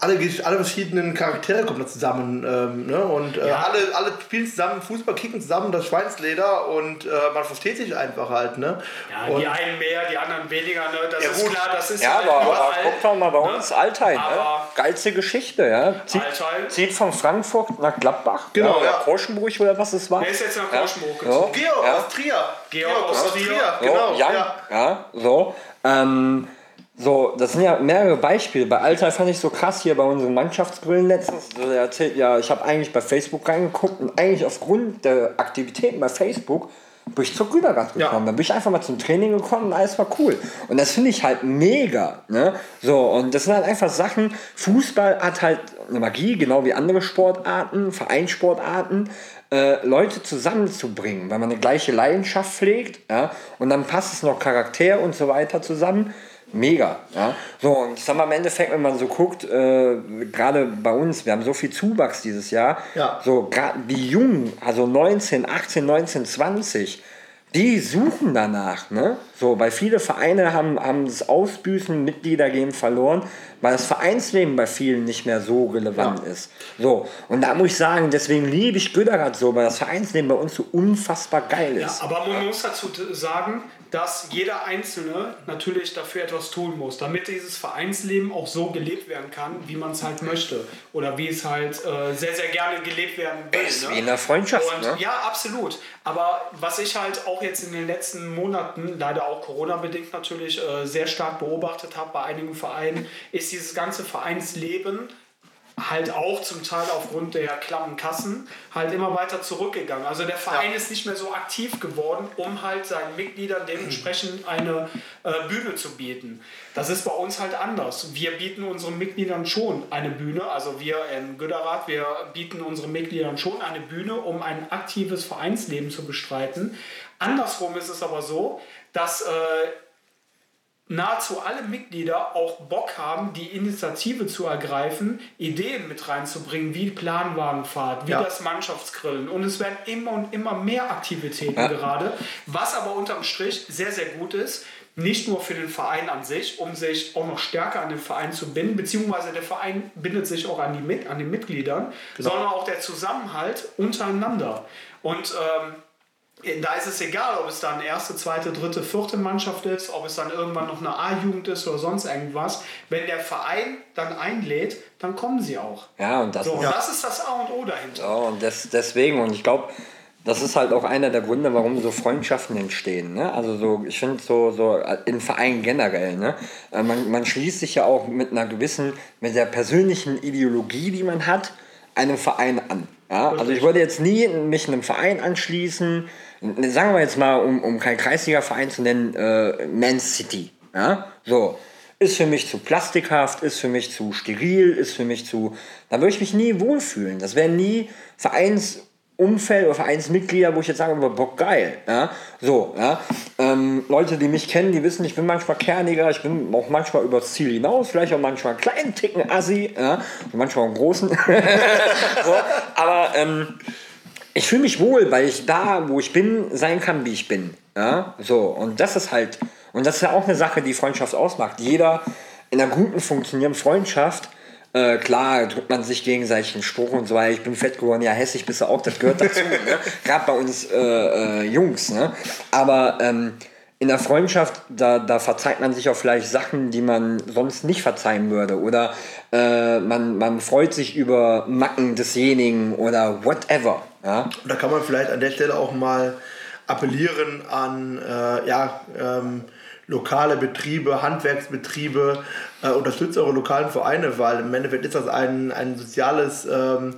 alle, alle verschiedenen Charaktere kommen da zusammen. Ähm, ne? Und äh, ja. alle, alle spielen zusammen, Fußball kicken zusammen, das Schweinsleder und äh, man versteht sich einfach halt. Ne? Ja, und die einen mehr, die anderen weniger. Ne? Das ja, ist gut. klar, das ist ja, halt aber, aber guck doch mal bei ne? uns Altheim. Ne? Geilste Geschichte. Ja? Zieht, zieht von Frankfurt nach Gladbach. Genau. Ja, Korschenburg oder was es war. Wer ist jetzt nach Korschenburg gezogen? Georg aus Trier. Georg aus Trier. Genau. Ja, ja. so. Ähm, so, das sind ja mehrere Beispiele. Bei Alter fand ich so krass hier bei unseren Mannschaftsgrillen letztens. Der erzählt ja, ich habe eigentlich bei Facebook reingeguckt und eigentlich aufgrund der Aktivitäten bei Facebook bin ich zur Güterrad gekommen. Ja. Dann bin ich einfach mal zum Training gekommen und alles war cool. Und das finde ich halt mega. Ne? So, und das sind halt einfach Sachen. Fußball hat halt eine Magie, genau wie andere Sportarten, Vereinssportarten. Äh, Leute zusammenzubringen, weil man eine gleiche Leidenschaft pflegt, ja, und dann passt es noch Charakter und so weiter zusammen mega. Ja? So, und ich sag mal, im Endeffekt, wenn man so guckt, äh, gerade bei uns, wir haben so viel Zuwachs dieses Jahr, ja. so gerade die Jungen, also 19, 18, 19, 20, die suchen danach. Ne? So, weil viele Vereine haben, haben das Ausbüßen, Mitglieder gehen verloren, weil das Vereinsleben bei vielen nicht mehr so relevant ja. ist. So, und da muss ich sagen, deswegen liebe ich Göderrad so, weil das Vereinsleben bei uns so unfassbar geil ist. Ja, aber man muss dazu sagen, dass jeder Einzelne natürlich dafür etwas tun muss, damit dieses Vereinsleben auch so gelebt werden kann, wie man es halt möchte. Oder wie es halt äh, sehr, sehr gerne gelebt werden will. Ist ne? wie in der Freundschaft. Und, ne? Ja, absolut. Aber was ich halt auch jetzt in den letzten Monaten, leider auch Corona-bedingt natürlich, äh, sehr stark beobachtet habe bei einigen Vereinen, ist dieses ganze Vereinsleben halt auch zum Teil aufgrund der klammen Kassen halt immer weiter zurückgegangen. Also der Verein ja. ist nicht mehr so aktiv geworden, um halt seinen Mitgliedern dementsprechend eine äh, Bühne zu bieten. Das ist bei uns halt anders. Wir bieten unseren Mitgliedern schon eine Bühne, also wir im Göderrad, wir bieten unseren Mitgliedern schon eine Bühne, um ein aktives Vereinsleben zu bestreiten. Andersrum ist es aber so, dass äh, nahezu alle Mitglieder auch Bock haben, die Initiative zu ergreifen, Ideen mit reinzubringen, wie Planwagenfahrt, wie ja. das Mannschaftsgrillen. Und es werden immer und immer mehr Aktivitäten ja. gerade, was aber unterm Strich sehr, sehr gut ist. Nicht nur für den Verein an sich, um sich auch noch stärker an den Verein zu binden, beziehungsweise der Verein bindet sich auch an, die, an den Mitgliedern, genau. sondern auch der Zusammenhalt untereinander. Und ähm, da ist es egal, ob es dann erste, zweite, dritte, vierte Mannschaft ist, ob es dann irgendwann noch eine A-Jugend ist oder sonst irgendwas. Wenn der Verein dann einlädt, dann kommen sie auch. Ja, und das, so, und ja. das ist das A und O dahinter. Ja, und das, deswegen, und ich glaube, das ist halt auch einer der Gründe, warum so Freundschaften entstehen. Ne? Also so, ich finde so, so in Vereinen generell, ne? Äh, man, man schließt sich ja auch mit einer gewissen, mit der persönlichen Ideologie, die man hat, einem Verein an. Ja? Also ich würde jetzt nie mich einem Verein anschließen, sagen wir jetzt mal, um, um keinen Kreisliga-Verein zu nennen, äh, Man City. Ja? So. Ist für mich zu plastikhaft, ist für mich zu steril, ist für mich zu. Da würde ich mich nie wohlfühlen. Das wäre nie Vereinsumfeld oder Vereinsmitglieder, wo ich jetzt sage, Bock geil. Ja? So, ja. Ähm, Leute, die mich kennen, die wissen, ich bin manchmal kerniger, ich bin auch manchmal übers Ziel hinaus, vielleicht auch manchmal einen kleinen Ticken assi, ja? manchmal einen großen. so, aber ähm, ich fühle mich wohl, weil ich da, wo ich bin, sein kann, wie ich bin. Ja? So, und das ist halt, und das ist ja auch eine Sache, die Freundschaft ausmacht. Jeder in einer guten, funktionierenden Freundschaft, äh, klar drückt man sich gegenseitig einen Spruch und so weiter, ich bin fett geworden, ja, hässlich bist du auch, das gehört dazu. ne? Gerade bei uns äh, äh, Jungs. Ne? Aber ähm, in der Freundschaft, da, da verzeiht man sich auch vielleicht Sachen, die man sonst nicht verzeihen würde. Oder äh, man, man freut sich über Macken desjenigen oder whatever. Ja? Und da kann man vielleicht an der Stelle auch mal appellieren an äh, ja, ähm, lokale Betriebe, Handwerksbetriebe, äh, unterstützt eure lokalen Vereine, weil im Endeffekt ist das ein, ein soziales ähm,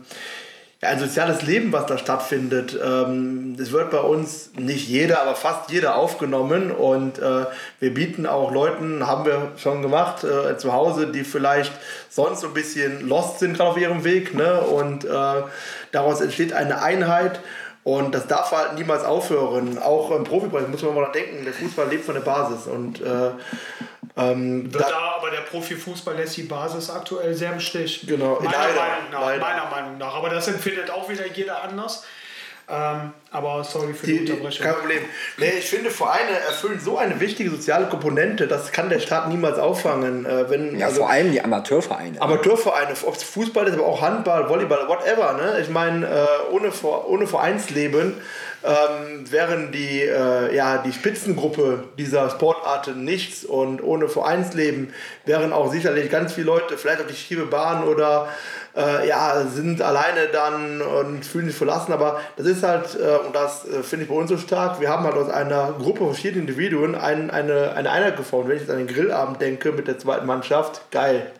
ein soziales Leben, was da stattfindet. Ähm, wird bei uns nicht jeder, aber fast jeder aufgenommen und äh, wir bieten auch Leuten, haben wir schon gemacht, äh, zu Hause, die vielleicht sonst so ein bisschen lost sind gerade auf ihrem Weg ne? und äh, daraus entsteht eine Einheit und das darf halt niemals aufhören. Auch im Profibereich muss man mal denken, der Fußball lebt von der Basis und äh, ähm, da, da, aber der Profifußball lässt die Basis aktuell sehr im Stich. Genau, meiner, leider, Meinung nach, leider. meiner Meinung nach. Aber das empfindet auch wieder jeder anders. Ähm, aber sorry für die, die Unterbrechung. Kein Problem. Nee, ich finde, Vereine erfüllen so eine wichtige soziale Komponente, das kann der Staat niemals auffangen. Äh, wenn, ja, also, vor allem die Amateurvereine. Amateurvereine, ob es Fußball ist, aber auch Handball, Volleyball, whatever. Ne? Ich meine, äh, ohne, ohne Vereinsleben ähm, wären die, äh, ja, die Spitzengruppe dieser Sportarten nichts und ohne Vereinsleben wären auch sicherlich ganz viele Leute, vielleicht auf die schiefe Bahn oder äh, ja, sind alleine dann und fühlen sich verlassen. Aber das ist halt, äh, und das äh, finde ich bei uns so stark, wir haben halt aus einer Gruppe von vier Individuen ein, eine, eine Einheit geformt. Wenn ich jetzt an den Grillabend denke mit der zweiten Mannschaft, geil.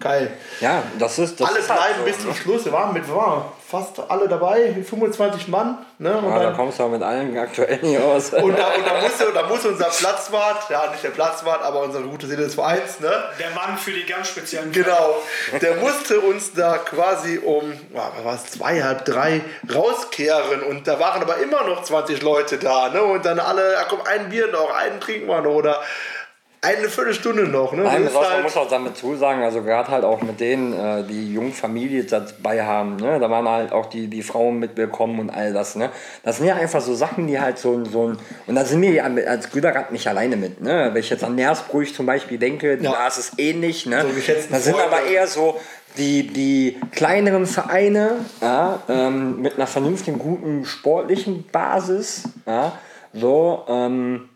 Geil. Ja, das ist. Das alle ist bleiben halt so, bis zum ne? Schluss. Wir waren mit wir waren fast alle dabei, 25 Mann. Ne? Und Ja, da dann, kommst du auch mit allen aktuell nicht aus. und da, und da, musste, da musste unser Platzwart, ja nicht der Platzwart, aber unsere gute Seele des Vereins, ne? Der Mann für die ganz speziellen Genau, der musste uns da quasi um, ja, was war es, zwei, halb drei rauskehren und da waren aber immer noch 20 Leute da, ne? Und dann alle, ja komm, ein Bier noch, einen trinken wir noch oder eine Viertelstunde noch, ne? Nein, Das halt- muss auch damit zusagen, also gerade halt auch mit denen, äh, die jungen Familie dabei haben, ne? da waren halt auch die, die Frauen mit willkommen und all das. Ne? Das sind ja einfach so Sachen, die halt so, so ein, und da sind wir ja als Güterrad nicht alleine mit. Ne? Wenn ich jetzt an Nersbruch zum Beispiel denke, Ja. da ist es ähnlich. Ne? So geschätzten da sind aber eher so die, die kleineren Vereine ja, ähm, mit einer vernünftigen, guten sportlichen Basis. Ja? So, ähm,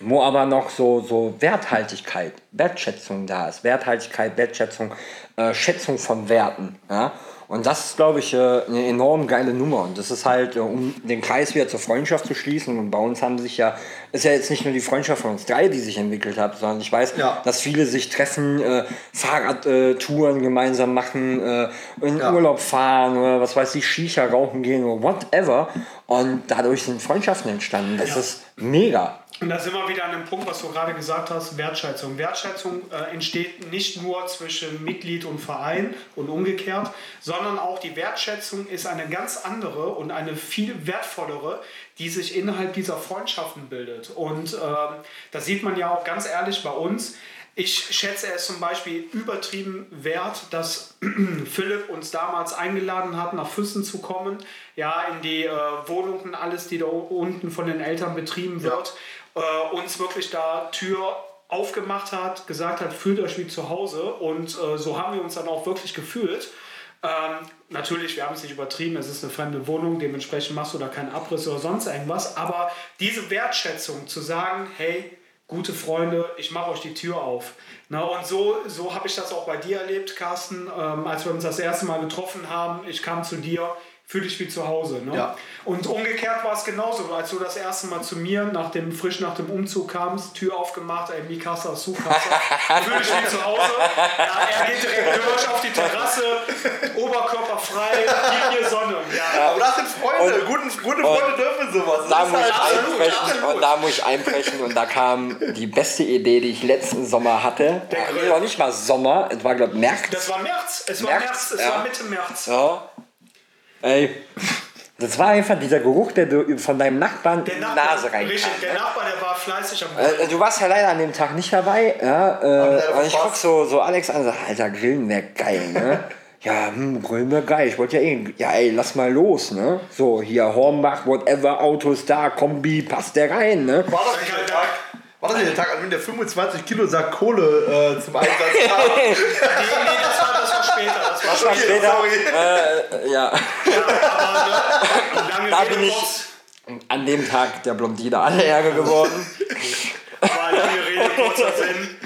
wo aber noch so, so Werthaltigkeit, Wertschätzung da ist. Werthaltigkeit, Wertschätzung, äh, Schätzung von Werten. Ja? Und das ist, glaube ich, äh, eine enorm geile Nummer. Und das ist halt, äh, um den Kreis wieder zur Freundschaft zu schließen. Und bei uns haben sich ja, ist ja jetzt nicht nur die Freundschaft von uns drei, die sich entwickelt hat, sondern ich weiß, Ja. dass viele sich treffen, äh, Fahrradtouren gemeinsam machen, äh, in Ja. Urlaub fahren oder was weiß ich, Shisha rauchen gehen oder whatever. Und dadurch sind Freundschaften entstanden. Das ist mega. Und da sind wir wieder an dem Punkt, was du gerade gesagt hast, Wertschätzung. Wertschätzung äh, entsteht nicht nur zwischen Mitglied und Verein und umgekehrt, sondern auch die Wertschätzung ist eine ganz andere und eine viel wertvollere, die sich innerhalb dieser Freundschaften bildet. Und ähm, das sieht man ja auch ganz ehrlich bei uns. Ich schätze es zum Beispiel übertrieben wert, dass Philipp uns damals eingeladen hat, nach Füssen zu kommen, ja, in die äh, Wohnungen, alles, die da unten von den Eltern betrieben wird, äh, uns wirklich da Tür aufgemacht hat, gesagt hat, fühlt euch wie zu Hause und äh, so haben wir uns dann auch wirklich gefühlt. Ähm, natürlich, wir haben es nicht übertrieben, es ist eine fremde Wohnung, dementsprechend machst du da keinen Abriss oder sonst irgendwas, aber diese Wertschätzung zu sagen, hey, gute Freunde, ich mache euch die Tür auf. Na, und so, so habe ich das auch bei dir erlebt, Carsten, ähm, als wir uns das erste Mal getroffen haben. Ich kam zu dir, fühle dich wie zu Hause. Ne? Ja. Und umgekehrt war es genauso, als du das erste Mal zu mir nach dem, frisch nach dem Umzug kamst, Tür aufgemacht, ey, Mikasa Sukasa, fühle dich wie zu Hause. Ja, er geht direkt durch auf die Terrasse, Oberkörper frei, gib mir Sonne. Ja. Aber das sind Freunde, guten, gute Freunde dürfen sowas. Da muss, ich halt- absolut, einbrechen, absolut. und da muss ich einbrechen und da kam die beste Idee, die ich letzten Sommer hatte. Nee, noch nicht mal Sommer, es war glaube ich März. Das war März, es war März, März, es ja. war Mitte März. Ja. Ey, das war einfach dieser Geruch, der du von deinem Nachbarn Der in die Nachbar, Nase reinkam. richtig, der Nachbar, der war fleißig am Äh, Grillen. du warst ja leider an dem Tag nicht dabei, ja, äh, und ich guck so, so Alex an und sag, Alter, Grillen wäre geil, ne? Ja, hm, Grillen wäre geil. Ich wollte ja eh, ja ey, lass mal los, ne? So, hier Hornbach, whatever, Autos da, Kombi, passt der rein, ne? War das nicht der Tag? War das nicht der Tag, an dem der 25 Kilo Sack Kohle äh, zum Einsatz kam? Nee, nee, das war, das war später. Das war Das war Okay, später, sorry. äh, ja, lange da Rede bin ich an dem Tag der Blondine alle Ärger geworden. War lange Rede, kurzer Sinn.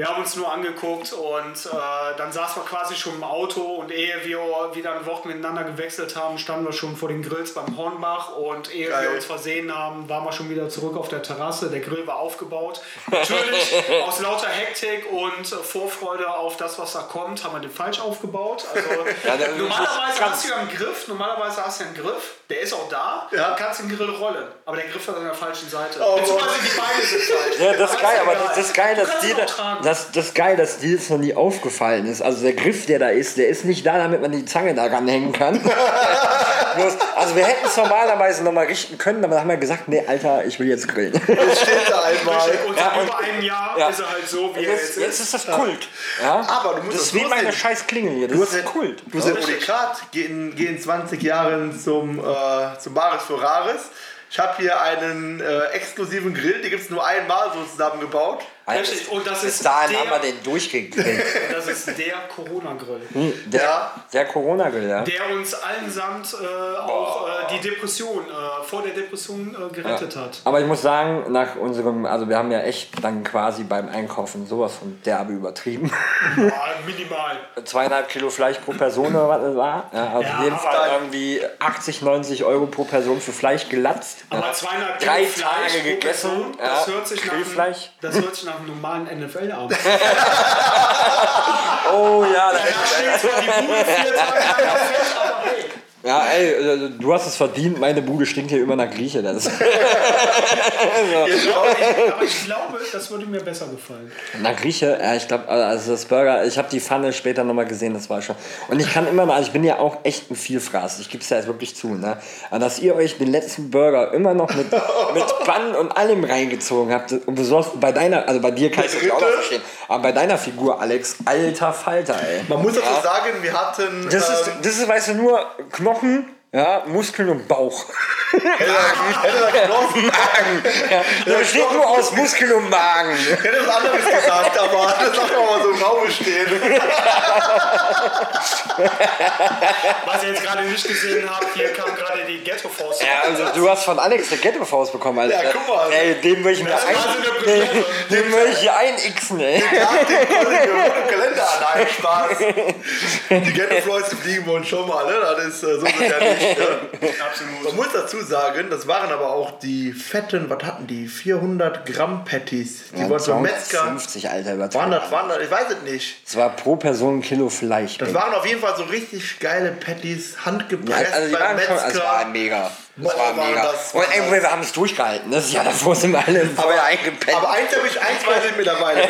Wir haben uns nur angeguckt und äh, dann saßen wir quasi schon im Auto und ehe wir wieder ein Wort miteinander gewechselt haben, standen wir schon vor den Grills beim Hornbach und ehe Geil. wir uns versehen haben, waren wir schon wieder zurück auf der Terrasse. Der Grill war aufgebaut. Natürlich aus lauter Hektik und Vorfreude auf das, was da kommt, haben wir den falsch aufgebaut. Also, Ja, normalerweise hast du ja einen Griff, normalerweise hast du ja einen Griff, der ist auch da, Ja. du kannst den Grill rollen, aber der Griff ist an der falschen Seite. Oh, Beziehungsweise die Beine sind falsch. Ja, das ist geil, aber das, das ist geil, dass dir, das, das ist geil, dass dir das noch nie aufgefallen ist. Also der Griff, der da ist, der ist nicht da, damit man die Zange da ranhängen kann. Also wir hätten es normalerweise nochmal richten können, aber dann haben wir gesagt, nee, Alter, ich will jetzt grillen. Es steht einmal. Und Ja, seit und- über einem Jahr ja. ist er halt so, wie er Jetzt, jetzt jetzt ist. ist das Kult. Ja? Aber du musst das ist wie meine scheiß Klingel hier. Das Du ist hast Kult. Du hast ja Unikat, gehen, gehen 20 Jahren zum, äh, zum Bares für Rares. Ich habe hier einen äh, exklusiven Grill, den gibt es nur einmal so zusammengebaut. Richtig, und das Bis ist dahin der- haben wir den durchgekriegt. Das ist der Corona-Grill. Der, Ja. der Corona-Grill, ja. Der uns allesamt äh, auch äh, die Depression, äh, vor der Depression äh, gerettet hat. Aber ich muss sagen, nach unserem, also wir haben ja echt dann quasi beim Einkaufen sowas von derbe übertrieben. Boah, minimal. Zweieinhalb Kilo Fleisch pro Person oder was das war. Ja, also Ja, auf jeden aber- Fall irgendwie 80, 90 Euro pro Person für Fleisch gelatzt. Aber ja. zweieinhalb Drei Kilo Fleisch Tage pro gegessen. Person, ja. das, hört sich nach das hört sich nach einem normalen NFL-Abend. Oh ja, da Da steht zwar die Bude vier Tage lang auf Fett, aber hey. Ja, ey, äh, du hast es verdient, meine Bude stinkt hier immer nach Grieche. Das ist Aber ich glaube, das würde mir besser gefallen. nach Grieche, ja, ich glaube, also das Burger, ich habe die Pfanne später nochmal gesehen, das war schon. Und ich kann immer noch, also ich bin ja auch echt ein Vielfraß, ich gebe es ja jetzt wirklich zu, ne? Aber dass ihr euch den letzten Burger immer noch mit, mit Bannen und allem reingezogen habt, und besonders bei deiner, also bei dir kann ich das auch noch verstehen, aber bei deiner Figur, Alex, alter Falter, ey. Man muss dazu sagen, wir hatten. Das ist, ähm, das ist, weißt du, nur Knochen, Wochen ja, Muskeln und Bauch. hätte er- hätte Knochen- Magen. Ja, das besteht nur aus Muskeln und Magen. Ich hätte was anderes gesagt, aber das lassen wir mal so im Raum stehen. Was ihr jetzt gerade nicht gesehen habt, hier kam gerade die Ghetto-Faust. Ja, also du hast von Alex eine Ghetto-Faust bekommen, Alter. Ja, guck mal. Ey, den will ich mir so ein, eine den, Premiere. den will ich hier einixen, ey. Den im Kalender an. Nein, Spaß. Die Ghetto-Floyds fliegen wir uns schon mal, ne? Das ist äh, so ja nicht. Absolut. Man muss dazu sagen, das waren aber auch die fetten, was hatten die? 400 Gramm Patties. Die wurden vom Metzger. 50, Alter, Waren übertrieben. das, waren das, ich weiß es nicht. Das war pro Person ein Kilo Fleisch. Das waren auf jeden Fall so richtig geile Patties, Ja, handgepresst also die beim waren schon, Metzger. es war mega. Boah, war war mega. das- Und ey, wir haben es durchgehalten. Das ist ja davor sind wir alle im Feuer eingepennt. Aber eins habe ich, eins weiß ich mittlerweile.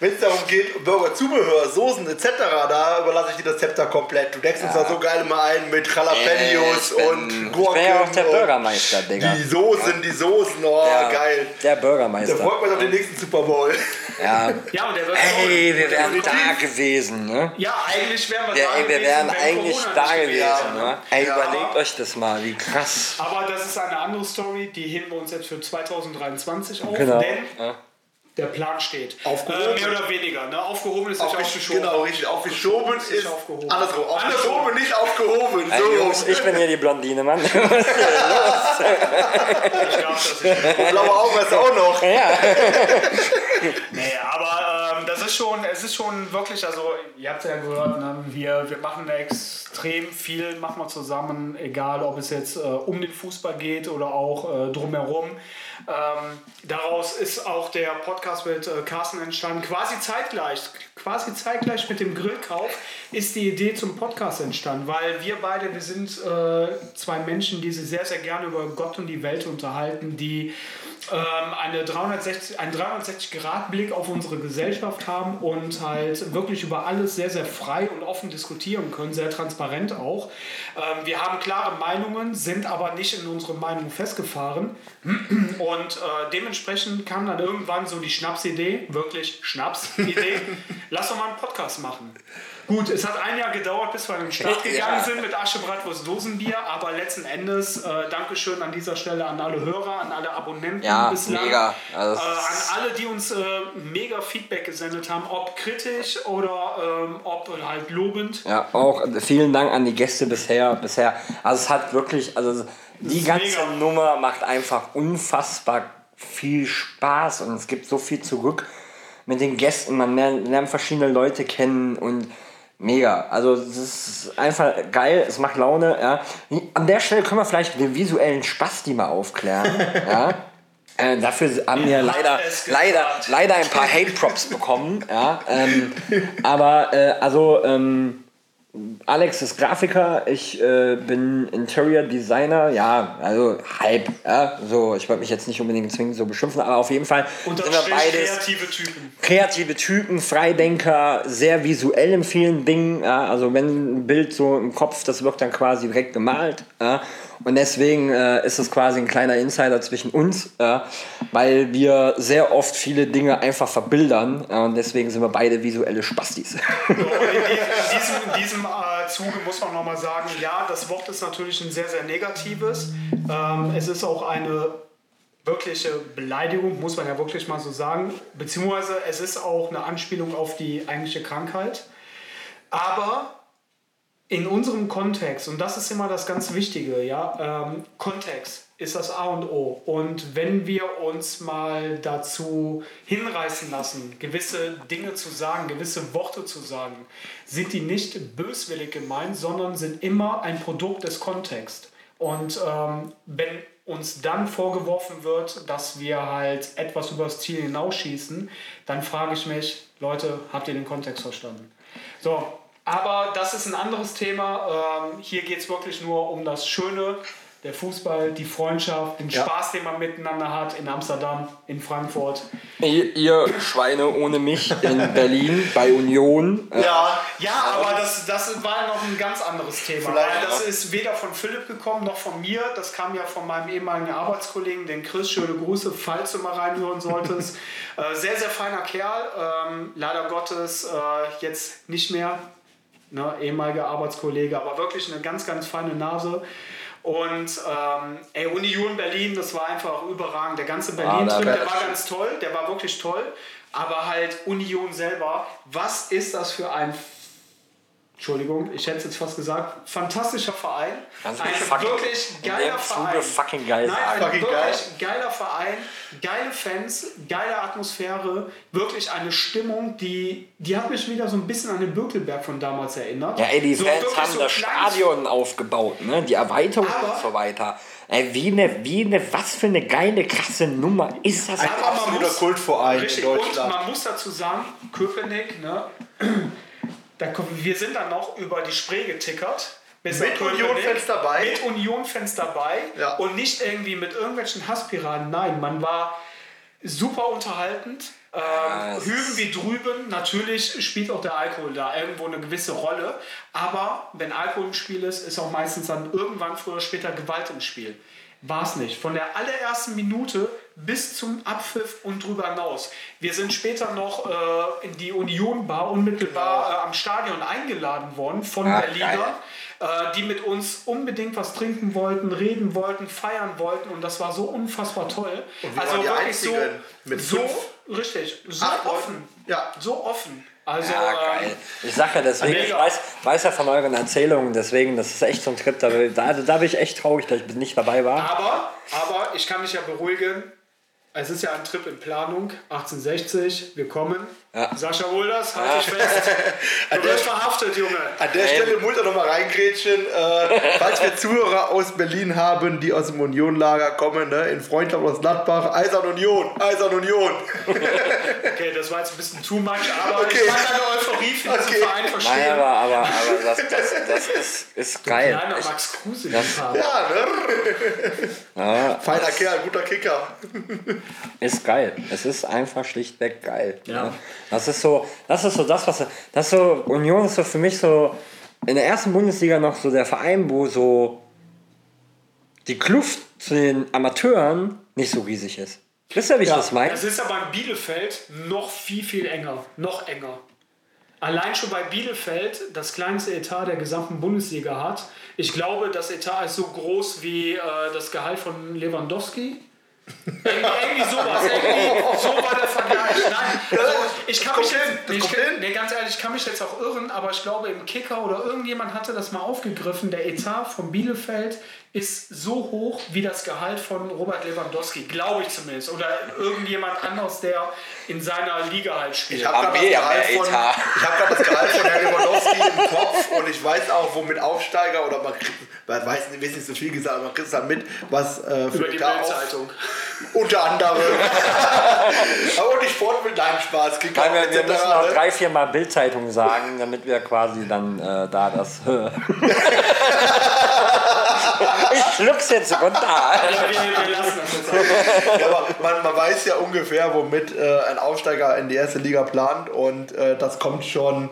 Wenn es darum geht, Burger-Zubehör, Soßen etc., da überlasse ich dir das Zepter komplett. Du deckst uns da so geil immer ein mit Jalapenos ich bin- und Ich Gurken. bin ja auch der und Bürgermeister, Digga. Die Soßen, die Soßen, oh Ja, geil. Der Bürgermeister. freut man sich auf den nächsten Super Bowl. Ja. Ja, und der wird Ey, wir der wären da gewesen, ne? Ja, eigentlich wären wir Ja, da ey, wir gewesen, wären eigentlich da gewesen, wäre. ne? Ey, Ja. überlegt euch das mal, wie krass. Aber das ist eine andere Story, die heben wir uns jetzt für 2023 auf, Genau. denn Ja. Der Plan steht. Aufgehoben. Äh, mehr oder weniger. Ne? Aufgehoben ist nicht Aufgesch- aufgeschoben. Genau, richtig. Aufgeschoben Ist ist aufgehoben. andersrum. Andersrum. Aufgeschoben, nicht aufgehoben. So. Jungs, ich bin hier die Blondine, Mann. Ich glaub, das ist Und blaue Augen hast du auch noch. Nee, aber ähm, das ist schon, es ist schon wirklich, also ihr habt ja gehört, ne, wir, wir machen extrem viel, machen wir zusammen, egal ob es jetzt äh, um den Fußball geht oder auch äh, drumherum. Ähm, daraus ist auch der Podcast mit äh, Carsten entstanden, quasi zeitgleich, quasi zeitgleich mit dem Grillkauf ist die Idee zum Podcast entstanden, weil wir beide, wir sind äh, zwei Menschen, die sich sehr, sehr gerne über Gott und die Welt unterhalten, die ähm, eine 360, einen 360-Grad-Blick auf unsere Gesellschaft haben und halt wirklich über alles sehr, sehr frei und offen diskutieren können, sehr transparent auch. Ähm, wir haben klare Meinungen, sind aber nicht in unsere Meinung festgefahren. Und äh, dementsprechend kam dann irgendwann so die Schnapsidee, wirklich Schnapsidee, lass doch mal einen Podcast machen. Gut, es hat ein Jahr gedauert, bis wir an den Start gegangen Ja. sind mit Asche, Bratwurst, Dosenbier, aber letzten Endes äh, Dankeschön an dieser Stelle an alle Hörer, an alle Abonnenten Ja, bislang. mega. Also äh, an alle, die uns äh, mega Feedback gesendet haben, ob kritisch oder ähm, ob halt lobend. Ja, auch vielen Dank an die Gäste bisher. bisher. Also es hat wirklich, also die ganze mega. Nummer macht einfach unfassbar viel Spaß und es gibt so viel zurück mit den Gästen. Man lernt verschiedene Leute kennen und mega. Also es ist einfach geil, es macht Laune. Ja. An der Stelle können wir vielleicht den visuellen Spaß die mal aufklären. ja. Äh, dafür haben wir leider, leider, leider ein paar Hate-Props bekommen. Ja. Ähm, aber äh, also ähm, Alex ist Grafiker, ich äh, bin Interior Designer, ja, also halb, ja, so, ich wollte mich jetzt nicht unbedingt zwingend so beschimpfen, aber auf jeden Fall Und sind wir beides kreative Typen. kreative Typen, Freidenker, sehr visuell in vielen Dingen. Ja, also wenn ein Bild so im Kopf, das wird dann quasi direkt gemalt. Ja, und deswegen äh, ist es quasi ein kleiner Insider zwischen uns, ja, weil wir sehr oft viele Dinge einfach verbildern. Ja, und deswegen sind wir beide visuelle Spastis. In diesem, in diesem äh, Zuge muss man nochmal sagen, ja, das Wort ist natürlich ein sehr, sehr negatives. Ähm, es ist auch eine wirkliche Beleidigung, muss man ja wirklich mal so sagen. Beziehungsweise es ist auch eine Anspielung auf die eigentliche Krankheit. Aber in unserem Kontext, und das ist immer das ganz Wichtige, ja, ähm, Kontext ist das A und O. Und wenn wir uns mal dazu hinreißen lassen, gewisse Dinge zu sagen, gewisse Worte zu sagen, sind die nicht böswillig gemeint, sondern sind immer ein Produkt des Kontexts. Und ähm, wenn uns dann vorgeworfen wird, dass wir halt etwas übers Ziel hinausschießen, dann frage ich mich, Leute, habt ihr den Kontext verstanden? So, aber das ist ein anderes Thema. Ähm, hier geht es wirklich nur um das Schöne, der Fußball, die Freundschaft, den Ja. Spaß, den man miteinander hat in Amsterdam, in Frankfurt. ihr, ihr Schweine ohne mich in Berlin bei Union. Äh, Ja, Ja, aber das, das war noch ein ganz anderes Thema. Vielleicht das ist weder von Philipp gekommen noch von mir. Das kam ja von meinem ehemaligen Arbeitskollegen, den Chris. Schöne Grüße, falls du mal reinhören solltest. äh, sehr, sehr feiner Kerl. Ähm, leider Gottes äh, jetzt nicht mehr. Ne, ehemaliger Arbeitskollege, aber wirklich eine ganz, ganz feine Nase. Und ähm, ey, Union Berlin, das war einfach überragend. Der ganze Berlin-Trip, wär- der war ganz toll, der war wirklich toll. Aber halt Union selber, was ist das für ein Entschuldigung, ich hätte es jetzt fast gesagt, fantastischer Verein. Du ein fucking- wirklich geiler Verein. fucking geil Nein, ein Fucking wirklich geiler Verein, geile Fans, geile Atmosphäre, wirklich eine Stimmung, die, die hat mich wieder so ein bisschen an den Bökelberg von damals erinnert. Ja, ey, die so Fans haben so das Stadion aufgebaut, ne? die Erweiterung Aber- und so weiter. Ey, wie eine, wie eine, was für eine geile, krasse Nummer ist das? Ein absoluter muss- Kultverein Richtig, in und Deutschland. man muss dazu sagen, Köpenick, ne, da, wir sind dann noch über die Spree getickert. bis Mit Köpenick. Union-Fans dabei? Mit Union-Fans dabei Ja. und nicht irgendwie mit irgendwelchen Hasspiraten. Nein, man war super unterhaltend. Ähm, hüben wie drüben, natürlich spielt auch der Alkohol da irgendwo eine gewisse Rolle. Aber wenn Alkohol im Spiel ist, ist auch meistens dann irgendwann früher oder später Gewalt im Spiel. War es nicht. Von der allerersten Minute bis zum Abpfiff und drüber hinaus. Wir sind später noch äh, in die Union Bar unmittelbar äh, am Stadion eingeladen worden von Ah, Berlinern, äh, die mit uns unbedingt was trinken wollten, reden wollten, feiern wollten und das war so unfassbar toll. Und wir waren die Einzigen mit so fünf, richtig, so offen. Leuten. Ja. So offen. Also Ja, ähm, geil. Ich sag ja deswegen, ich weiß, weiß ja von euren Erzählungen, deswegen, das ist echt so ein Trip, da, da, da bin ich echt traurig, dass ich nicht dabei war. Aber, aber ich kann dich ja beruhigen. Es ist ja ein Trip in Planung, 1860, wir kommen. Ja. Sascha Wohlers, halt dich fest. Du wirst verhaftet, Junge. An der Stelle muss ich nochmal reingrätschen. Äh, falls wir Zuhörer aus Berlin haben, die aus dem Unionlager kommen, ne, in Freundschaft aus Gladbach, Eisern Union, Eisern Union. Okay, das war jetzt ein bisschen too much, aber Okay. ich kann deine Euphorie für diesen Okay. Verein verstehen. Nein, aber, aber, aber das, das, das ist, ist geil. Kleiner Ich, Max Kruse. Das-. Ja, ne? Feiner Kerl, guter Kicker. ist geil. Es ist einfach schlichtweg geil. Ja. Ne? Das ist so, das ist so das, was das ist so, Union ist so für mich so in der ersten Bundesliga noch so der Verein, wo so die Kluft zu den Amateuren nicht so riesig ist. Wisst ihr, wie ich das meine? Das ist aber in Bielefeld noch viel, viel enger. Noch enger. Allein schon bei Bielefeld das kleinste Etat der gesamten Bundesliga hat. Ich glaube, das Etat ist so groß wie äh, das Gehalt von Lewandowski. Irgendwie, sowas. Irgendwie, so war der Vergleich. Nein, also ich kann mich jetzt, ich, kann- nee, ganz ehrlich, ich kann mich jetzt auch irren, aber ich glaube im Kicker oder irgendjemand hatte das mal aufgegriffen. Der Etat von Bielefeld ist so hoch wie das Gehalt von Robert Lewandowski, glaube ich zumindest. Oder irgendjemand anderes, der in seiner Liga halt spielt. Ich habe gerade das, hab das Gehalt von Herrn Lewandowski im Kopf und ich weiß auch, womit Aufsteiger oder man kriegt, man weiß nicht, weiß nicht so viel gesagt, aber man kriegt es dann mit, was äh, für über die Bildzeitung. Unter anderem. Aber die Sport mit deinem Spaß. Nein, wir, wir müssen noch drei, vier Mal Bildzeitung sagen, damit wir quasi dann äh, da das. ich schluck's jetzt runter. Ja, wir, wir lassen das jetzt aber man, man weiß ja ungefähr, womit äh, ein Aufsteiger in die erste Liga plant und äh, das kommt schon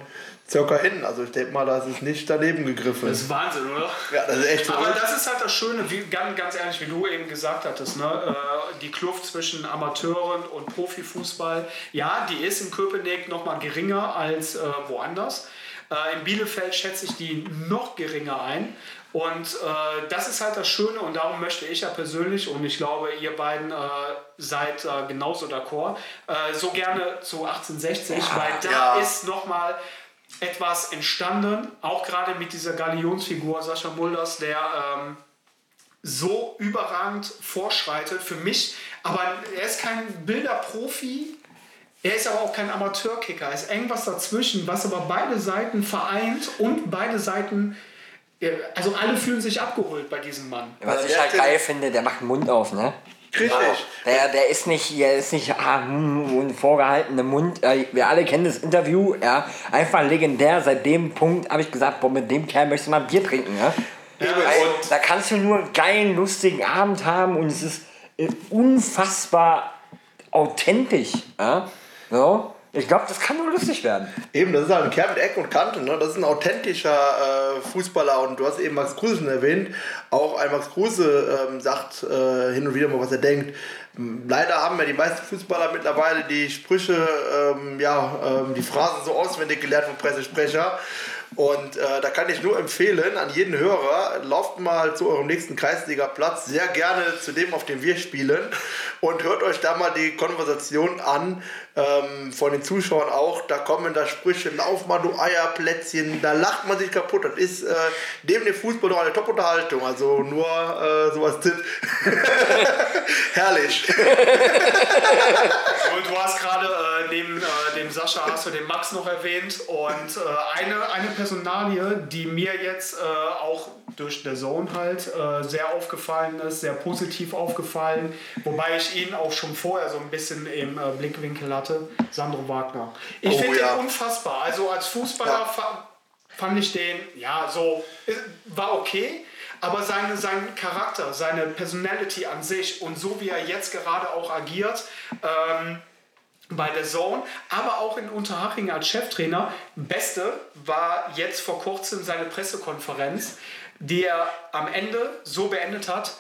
circa hin. Also ich denke mal, das ist nicht daneben gegriffen. Das ist Wahnsinn, oder? Ja, das ist echt Aber das ist halt das Schöne, wie, ganz, ganz ehrlich, wie du eben gesagt hattest, ne? äh, die Kluft zwischen Amateuren und Profifußball, ja, die ist in Köpenick noch mal geringer als äh, woanders. Äh, in Bielefeld schätze ich die noch geringer ein. Und äh, das ist halt das Schöne und darum möchte ich ja persönlich und ich glaube, ihr beiden äh, seid äh, genauso d'accord, äh, so gerne zu 1860, weil da Ja. ist nochmal etwas entstanden, auch gerade mit dieser Galionsfigur Sascha Mulders, der ähm, so überragend vorschreitet für mich. Aber er ist kein Bilderprofi, er ist aber auch kein Amateurkicker. Er ist irgendwas dazwischen, was aber beide Seiten vereint und beide Seiten, also alle fühlen sich abgeholt bei diesem Mann. Was Ja, ich halt geil finde, der macht den Mund auf, ne? Richtig. Der, der ist nicht, der ist nicht ah, hm, ein vorgehaltener Mund. Äh, Wir alle kennen das Interview, ja. Einfach legendär. Seit dem Punkt habe ich gesagt, boah, mit dem Kerl möchte ich mal ein Bier trinken, ja. Weil da kannst du nur einen geilen, lustigen Abend haben und es ist äh, unfassbar authentisch, ja. So. Ich glaube, das kann nur lustig werden. Eben, das ist halt ein Kerl mit Eck und Kante. Ne? Das ist ein authentischer äh, Fußballer. Und du hast eben Max Kruse schon erwähnt. Auch ein Max Kruse ähm, sagt äh, hin und wieder mal, was er denkt. Leider haben ja die meisten Fußballer mittlerweile die Sprüche, ähm, ja, ähm, die Phrasen so auswendig gelernt vom Pressesprecher. Und äh, da kann ich nur empfehlen an jeden Hörer, lauft mal zu eurem nächsten Kreisliga-Platz, sehr gerne zu dem, auf dem wir spielen und hört euch da mal die Konversation an, ähm, von den Zuschauern auch. Da kommen da Sprüche, lauf mal du Eierplätzchen, da lacht man sich kaputt. Das ist äh, neben dem Fußball noch eine Top-Unterhaltung, also nur äh, sowas Tipp. Herrlich. Und du hast gerade äh, neben äh, dem Sascha hast du den Max noch erwähnt und äh, eine, eine Personalie, die mir jetzt äh, auch durch der Zone halt sehr aufgefallen ist, sehr positiv aufgefallen, wobei ich ihn auch schon vorher so ein bisschen im Blickwinkel hatte, Sandro Wagner. Ich Oh, finde ja. den unfassbar. Also als Fußballer Ja. fa fand ich den, ja, so, war okay. Aber seine, sein Charakter, seine Personality an sich und so wie er jetzt gerade auch agiert, ähm, bei der Zone, aber auch in Unterhaching als Cheftrainer. Beste war jetzt vor kurzem seine Pressekonferenz, die er am Ende so beendet hat,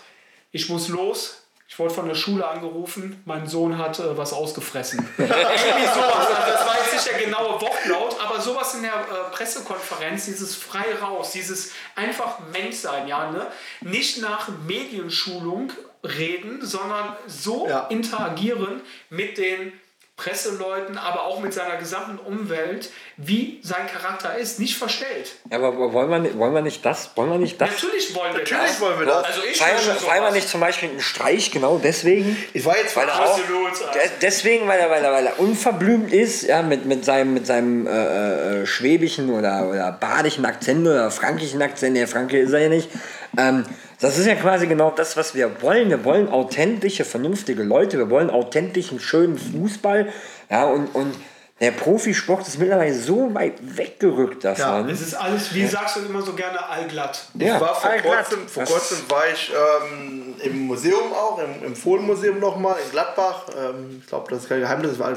ich muss los, ich wurde von der Schule angerufen, mein Sohn hat äh, was ausgefressen. Irgendwie sowas, das war jetzt nicht der genaue Wortlaut, aber sowas in der äh, Pressekonferenz, dieses frei raus, dieses einfach Menschsein, ja, ne? Nicht nach Medienschulung reden, sondern so Ja. interagieren mit den Presseleuten, aber auch mit seiner gesamten Umwelt, wie sein Charakter ist, nicht verstellt. Ja, aber wollen wir, nicht- wollen wir nicht das? Wollen wir nicht das? Natürlich wollen wir Natürlich das. wollen wir das. Also ich Feiern, feiern wir nicht zum Beispiel einen Streich genau deswegen? Ich war jetzt Weil er auch, Absolut, also. de- deswegen, weil er, weil, er, weil er unverblümt ist, ja, mit, mit seinem, mit seinem äh, äh, schwäbischen oder, oder badischen Akzent oder frankischen Akzent, der Franke ist er ja nicht. Ähm, das ist ja quasi genau das, was wir wollen. Wir wollen authentische, vernünftige Leute, wir wollen authentischen, schönen Fußball. Ja, und, und der Profisport ist mittlerweile so weit weggerückt davon. Es ist alles, wie sagst du immer so gerne, allglatt. Ich war vor allglatt. kurzem, vor kurzem war ich ähm, im Museum auch, im, im Fohlenmuseum nochmal in Gladbach. Ähm, ich glaube, das ist kein Geheimnis, dass wir alle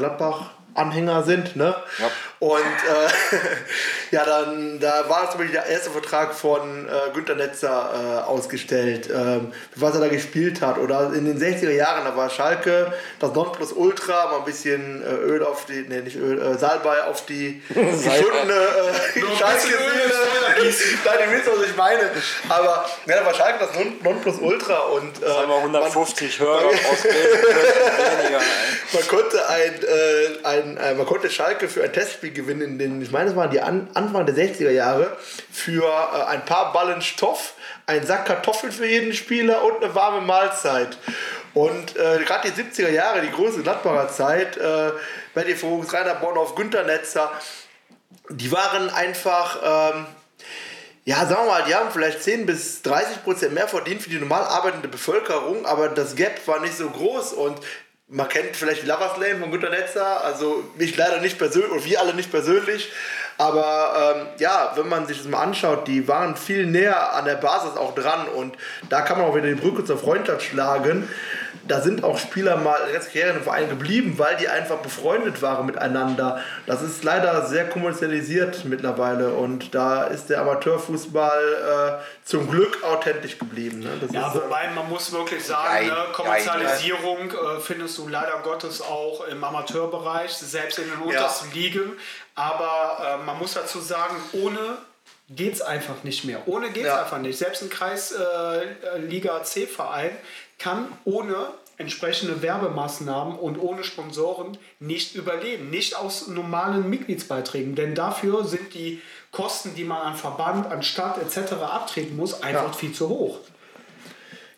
Gladbach-Anhänger sind. Ne? Ja. Und äh, ja, dann da war zum Beispiel der erste Vertrag von äh, Günter Netzer äh, ausgestellt, ähm, was er da gespielt hat. Oder in den 60er Jahren, da war Schalke das Nonplusultra, mal ein bisschen äh, Öl auf die, nee, nicht Öl, äh, Salbei auf die geschundene äh, Nur ein Schalke bisschen Öl ins Feuer gießen. Nein, ihr wisst, was ich meine. Aber ja, da war Schalke das Non- Nonplusultra und äh, Sagen wir 150 Hörer aus weniger. man konnte ein, äh, ein, äh, man konnte Schalke für ein Testspiel gewinnen, in den, ich meine, es waren die An Anfang der 60er Jahre, für äh, ein paar Ballen Stoff, ein Sack Kartoffeln für jeden Spieler und eine warme Mahlzeit. Und äh, gerade die 70er Jahre, die große Gladbacher Zeit, äh, Betty Vogts, Rainer Bonhoff, Günter Netzer, die waren einfach, ähm, ja, sagen wir mal, die haben vielleicht 10 bis 30 Prozent mehr verdient für die normal arbeitende Bevölkerung, aber das Gap war nicht so groß und man kennt vielleicht Lovers Lane von Günter Netzer, also ich leider nicht persönlich, und wir alle nicht persönlich, aber ähm, ja, wenn man sich das mal anschaut, die waren viel näher an der Basis auch dran und da kann man auch wieder die Brücke zur Freundschaft schlagen da sind auch Spieler mal ganz Karriere im Verein geblieben, weil die einfach befreundet waren miteinander. Das ist leider sehr kommerzialisiert mittlerweile und da ist der Amateurfußball äh, zum Glück authentisch geblieben. Ne? ja, äh, wobei man muss wirklich sagen, ne, Kommerzialisierung äh, findest du leider Gottes auch im Amateurbereich, selbst in den untersten ja. Ligen. Aber äh, man muss dazu sagen, ohne geht es einfach nicht mehr. Ohne geht es ja. einfach nicht. Selbst ein Kreisliga äh, C-Verein kann ohne entsprechende Werbemaßnahmen und ohne Sponsoren nicht überleben. Nicht aus normalen Mitgliedsbeiträgen, denn dafür sind die Kosten, die man an Verband, an Stadt etc. abtreten muss, einfach ja. viel zu hoch.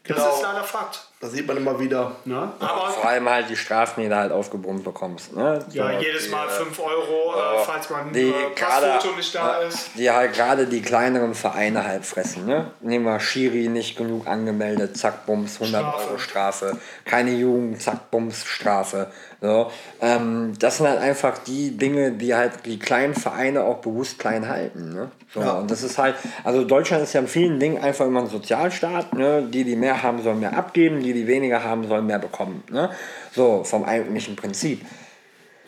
Das genau. ist leider Fakt. Das sieht man immer wieder. Ne? Aber vor allem halt die Strafen, die du halt aufgebrummt bekommst. Ne? So ja, jedes Mal 5 Euro, äh, falls man die äh, Passfoto nicht da ist. Die halt gerade die kleineren Vereine halt fressen. Ne? Nehmen wir Schiri nicht genug angemeldet, zack, Bums, 100 Strafe. Euro Strafe. Keine Jugend, zack, Bums, Strafe. So, ähm, das sind halt einfach die Dinge, die halt die kleinen Vereine auch bewusst klein halten. Ne? So, ja. Und das ist halt, also Deutschland ist ja in vielen Dingen einfach immer ein Sozialstaat. Ne? Die, die mehr haben, sollen mehr abgeben, die, die weniger haben, sollen mehr bekommen. Ne? So, vom eigentlichen Prinzip.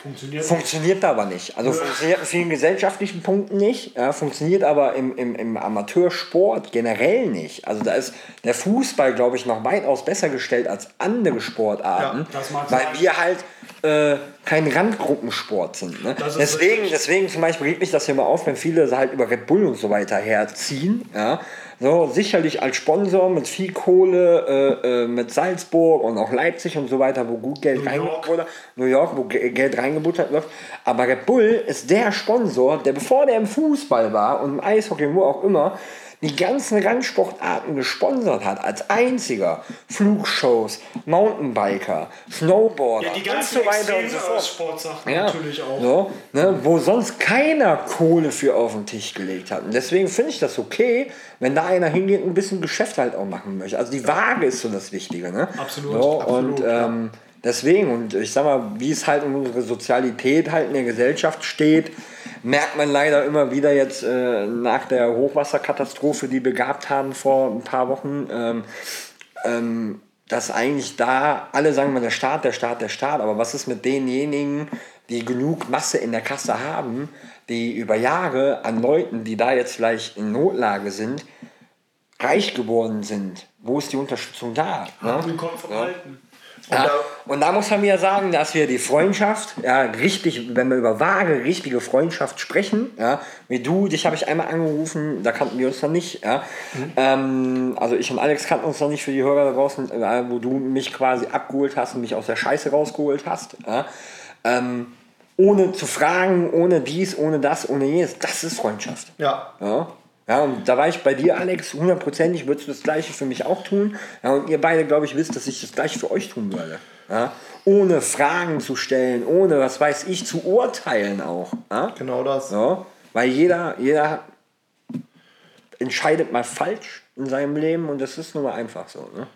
Funktioniert, funktioniert aber nicht. Also ja. funktioniert in vielen gesellschaftlichen Punkten nicht, ja, funktioniert aber im, im, im Amateursport generell nicht. Also da ist der Fußball, glaube ich, noch weitaus besser gestellt als andere Sportarten, ja, weil wir halt äh, kein Randgruppensport sind. Ne? Deswegen, deswegen zum Beispiel regt mich das hier mal auf, wenn viele halt über Red Bull und so weiter herziehen. Ja? So, sicherlich als Sponsor mit viel Kohle, äh, äh, mit Salzburg und auch Leipzig und so weiter, wo gut Geld reingebuttert wurde. New York, wo Geld reingebuttert wird. Aber Red Bull ist der Sponsor, der bevor der im Fußball war und im Eishockey, wo auch immer, die ganzen Randsportarten gesponsert hat, als einziger. Flugshows, Mountainbiker, Snowboarder ja, die ganzen und so weiter und so fort. Sportsachen ja, natürlich auch. So, ne, wo sonst keiner Kohle für auf den Tisch gelegt hat. Und deswegen finde ich das okay, wenn da einer hingeht und ein bisschen Geschäft halt auch machen möchte. Also die Waage ist so das Wichtige. Ne? Absolut. So, absolut und ähm, deswegen, und ich sag mal, wie es halt um unsere Sozialität halt in der Gesellschaft steht, merkt man leider immer wieder jetzt äh, nach der Hochwasserkatastrophe, die wir gehabt haben vor ein paar Wochen, ähm, ähm, dass eigentlich da alle sagen, mal der Staat, der Staat, der Staat, aber was ist mit denjenigen, die genug Masse in der Kasse haben, die über Jahre an Leuten, die da jetzt vielleicht in Notlage sind, reich geworden sind? Wo ist die Unterstützung da? Ne? Kommt vom ja? Alten. Ja, und da muss man mir sagen, dass wir die Freundschaft, ja, richtig, wenn wir über wahre, richtige Freundschaft sprechen, ja, wie du, dich habe ich einmal angerufen, da kannten wir uns noch nicht, ja. Mhm. Ähm, also ich und Alex kannten uns noch nicht für die Hörer da draußen, äh, wo du mich quasi abgeholt hast und mich aus der Scheiße rausgeholt hast, ja. Ähm, ohne zu fragen, ohne dies, ohne das, ohne jenes, das ist Freundschaft. Ja. ja. Ja, und da war ich bei dir, Alex, hundertprozentig würdest du das Gleiche für mich auch tun. Ja, und ihr beide, glaube ich, wisst, dass ich das Gleiche für euch tun würde. Ja, ohne Fragen zu stellen, ohne, was weiß ich, zu urteilen auch. Ja? Genau das. Ja, weil jeder, jeder entscheidet mal falsch in seinem Leben und das ist nun mal einfach so. Ne?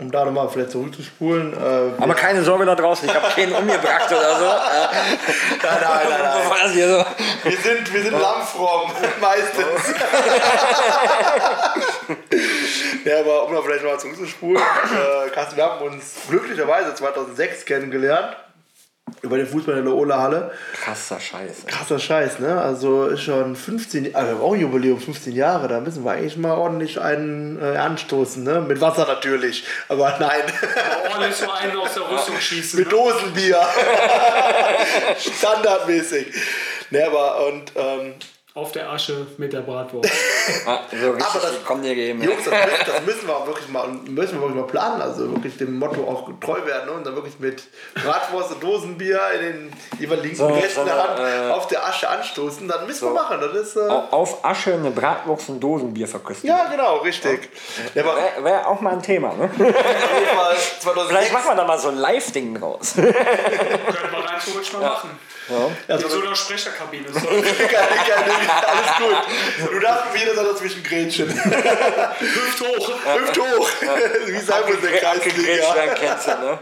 Um da nochmal vielleicht zurückzuspulen. Äh, Aber keine Sorge da draußen, ich habe keinen umgebracht oder so. nein, nein, nein, nein. Wir sind, wir sind lammfromm, meistens. ja, aber um da vielleicht nochmal zurückzuspulen, äh, Carsten, wir haben uns glücklicherweise 2006 kennengelernt über den Fußball in der Ola Halle. Krasser Scheiß. Krasser Scheiß, ne? Also ist schon 15, also auch Jubiläum, 15 Jahre, da müssen wir eigentlich mal ordentlich einen äh, anstoßen, ne? Mit Wasser natürlich, aber nein. Aber ordentlich so einen aus der Rüstung schießen. Mit ne? Dosenbier. Standardmäßig. Ne, aber und ähm, auf der Asche mit der Bratwurst. ah, so richtig, Aber das kommt dir geben. Jungs, das, müssen, das müssen wir auch wirklich mal, müssen wir wirklich mal planen. Also wirklich dem Motto auch treu werden ne? und dann wirklich mit Bratwurst und Dosenbier in den jeweiligen so, der Hand äh, auf der Asche anstoßen. Dann müssen so, wir machen. Das ist, äh, auf Asche eine Bratwurst und Dosenbier verköstigen. Ja, genau, richtig. Ja. Wäre wär auch mal ein Thema. Ne? Vielleicht machen wir da mal so ein Live-Ding draus. Können wir rein theoretisch mal ja. machen. Ja. Ja, so, so einer Sprecherkabine. So. Alles gut. Du darfst wieder so dazwischen grätschen. Hüft hoch. Hüft hoch. Wie sagen wir der Kreisliga? kennst du, ne?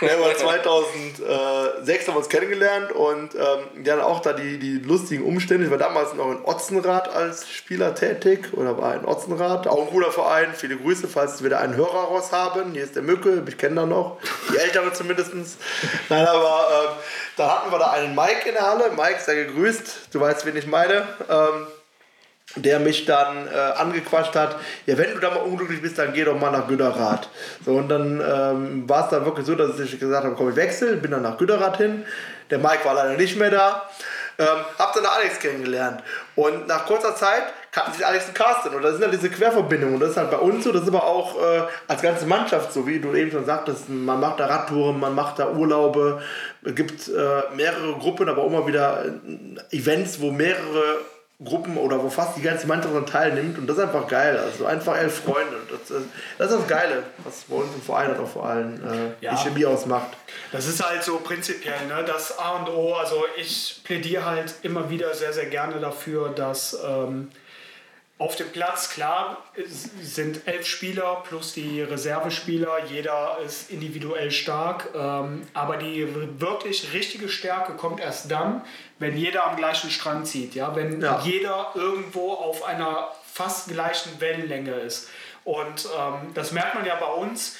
Ja, aber 2006 haben wir uns kennengelernt und ähm, hatten auch da die, die lustigen Umstände. Ich war damals noch in Otzenrad als Spieler tätig oder war in Otzenrad, auch ein cooler Verein. Viele Grüße, falls wir da einen Hörer raus haben. Hier ist der Mücke, ich kenne da noch, die Ältere zumindest. Nein, aber ähm, da hatten wir da einen Mike in der Halle. Mike, sei gegrüßt, du weißt, wen ich meine. Ähm, der mich dann äh, angequatscht hat, ja, wenn du da mal unglücklich bist, dann geh doch mal nach Güderrath. So, und dann ähm, war es dann wirklich so, dass ich gesagt habe, komm, ich wechsle, bin dann nach Güderrath hin. Der Mike war leider nicht mehr da. Ähm, hab dann Alex kennengelernt. Und nach kurzer Zeit kannten sich Alex und Carsten. Und da sind halt diese Querverbindungen. Und das ist halt bei uns so, das ist aber auch äh, als ganze Mannschaft so, wie du eben schon sagtest, man macht da Radtouren, man macht da Urlaube, es gibt äh, mehrere Gruppen, aber auch immer wieder äh, Events, wo mehrere Gruppen oder wo fast die ganze Mannschaft daran teilnimmt und das ist einfach geil. Also einfach elf Freunde. Das, äh, das ist das Geile, was bei uns im Verein und auch vor allem äh, Ja. die Chemie ausmacht. Das ist halt so prinzipiell, ne? das A und O. Also ich plädiere halt immer wieder sehr, sehr gerne dafür, dass ähm, auf dem Platz, klar, sind elf Spieler plus die Reservespieler. Jeder ist individuell stark. Ähm, aber die wirklich richtige Stärke kommt erst dann, wenn jeder am gleichen Strang zieht. Ja? Wenn Ja. jeder irgendwo auf einer fast gleichen Wellenlänge ist. Und ähm, das merkt man ja bei uns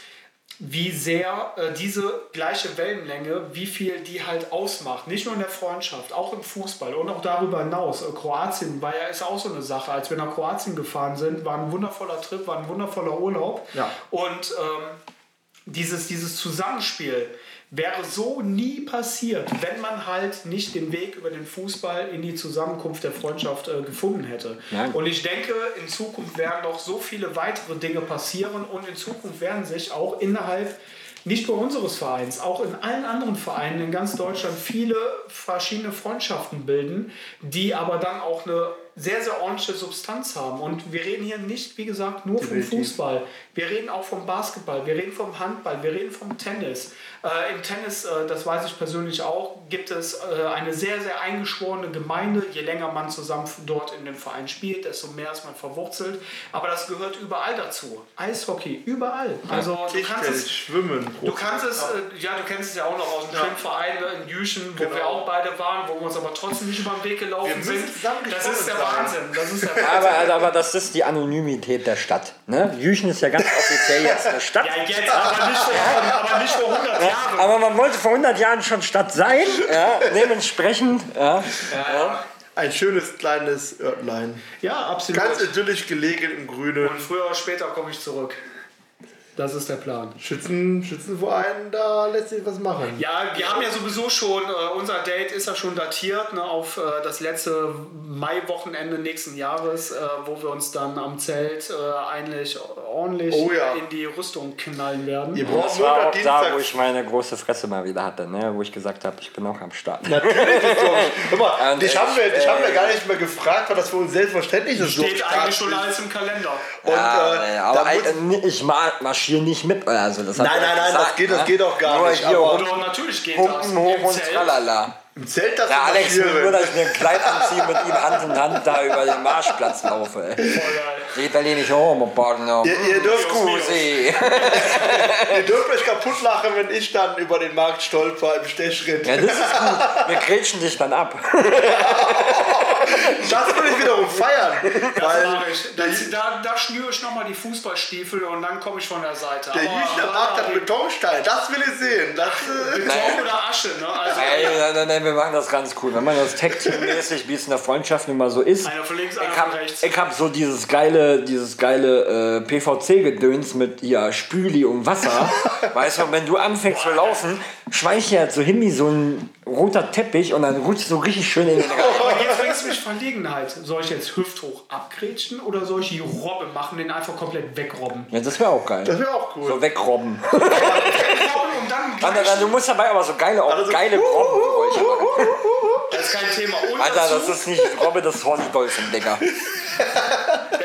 wie sehr äh, diese gleiche Wellenlänge, wie viel die halt ausmacht. Nicht nur in der Freundschaft, auch im Fußball und auch darüber hinaus. Äh, Kroatien war ja ist auch so eine Sache. Als wir nach Kroatien gefahren sind, war ein wundervoller Trip, war ein wundervoller Urlaub. Ja. Und ähm, dieses, dieses Zusammenspiel wäre so nie passiert, wenn man halt nicht den Weg über den Fußball in die Zusammenkunft der Freundschaft äh, gefunden hätte. Nein. Und ich denke, in Zukunft werden noch so viele weitere Dinge passieren und in Zukunft werden sich auch innerhalb nicht nur unseres Vereins, auch in allen anderen Vereinen in ganz Deutschland viele verschiedene Freundschaften bilden, die aber dann auch eine sehr, sehr ordentliche Substanz haben. Und wir reden hier nicht, wie gesagt, nur vom. Fußball. Wir reden auch vom Basketball, wir reden vom Handball, wir reden vom Tennis. Äh, Im Tennis, äh, das weiß ich persönlich auch, gibt es äh, eine sehr, sehr eingeschworene Gemeinde. Je länger man zusammen dort in dem Verein spielt, desto mehr ist man verwurzelt. Aber das gehört überall dazu. Eishockey, überall. Also du kannst es Schwimmen. Du kannst es, äh, ja, du kennst es ja auch noch aus dem Schwimmverein ne, in Jüchen, wo Genau. wir auch beide waren, wo wir uns aber trotzdem nicht über den Weg gelaufen sind. Das ist der. Wahnsinn. Das ist der Wahnsinn. Aber, also, aber das ist die Anonymität der Stadt. Ne? Jüchen ist ja ganz offiziell jetzt eine Stadt. ja, jetzt, aber nicht vor, aber nicht vor 100 Jahren. Aber man wollte vor 100 Jahren schon Stadt sein. Ja? Dementsprechend. Ja. Ein schönes kleines Örtlein. Ja, absolut. Ganz idyllisch gelegen im Grünen. Und früher oder später komme ich zurück. Das ist der Plan. Schützen, Schützenverein, da lässt sich was machen. Ja, wir haben ja sowieso schon, äh, unser Date ist ja schon datiert ne, auf äh, das letzte Mai-Wochenende nächsten Jahres, äh, wo wir uns dann am Zelt äh, eigentlich ordentlich Oh ja. in die Rüstung knallen werden. Ihr braucht Das war auch da, wo ich meine große Fresse mal wieder hatte, ne? wo ich gesagt habe, ich bin auch am Start. Natürlich ist so. Hör mal, Und dich, ich, haben wir, dich äh, haben wir gar nicht mehr gefragt, weil das für uns selbstverständlich ist. Steht eigentlich schon alles im Kalender. Und, Ja, äh, aber muss- äh, ich marschiere nicht mit. Also, das hat Nein, nein, nein, gesagt, das geht- das ne? geht auch gar Nur nicht, Hier aber- Doch, natürlich geht das. Humpen hoch Im und Zelt. tralala. Im Zelt das Der Alex will nur, dass ich mir ein Kleid anziehe mit ihm Hand in Hand da über den Marschplatz laufe. ey. Voll geil. Die italienische Homo-Partner. Ihr, ihr, dürft, ihr dürft euch kaputt lachen, wenn ich dann über den Markt stolper im Stechschritt. Ja, das ist gut. Wir grätschen dich dann ab. Das will ich wiederum feiern. Das Weil mache ich. Da, da, da schnüre ich nochmal die Fußballstiefel und dann komme ich von der Seite. der Jüchner Markt hat Betonstein. Das will ich sehen. Das, äh, Beton oder Asche, ne? Also Ey, nein, nein, nein, wir machen das ganz cool. Wenn man das Tag-Team-mäßig, wie es in der Freundschaft nun mal so ist. einer von links, einer Ich von hab, rechts. ich hab so dieses geile, dieses geile äh, PVC-Gedöns mit ja, Spüli und Wasser. weißt du, wenn du anfängst zu laufen, schweich ja so hin wie so ein roter Teppich und dann rutscht so richtig schön in den Raum. Aber jetzt bringst du mich Verlegenheit. Soll ich jetzt hüfthoch abgrätschen oder soll ich die Robbe machen, den einfach komplett wegrobben? Ja, das wäre auch geil. das wäre auch cool. So wegrobben. Wegrobben und dann Dann, dann, du musst dabei aber so geile, auch Also- geile Robbengeräusche machen. das ist kein Thema. Und Alter, dazu, das ist nicht Robbe, das ist Horny Dolphin, Digga.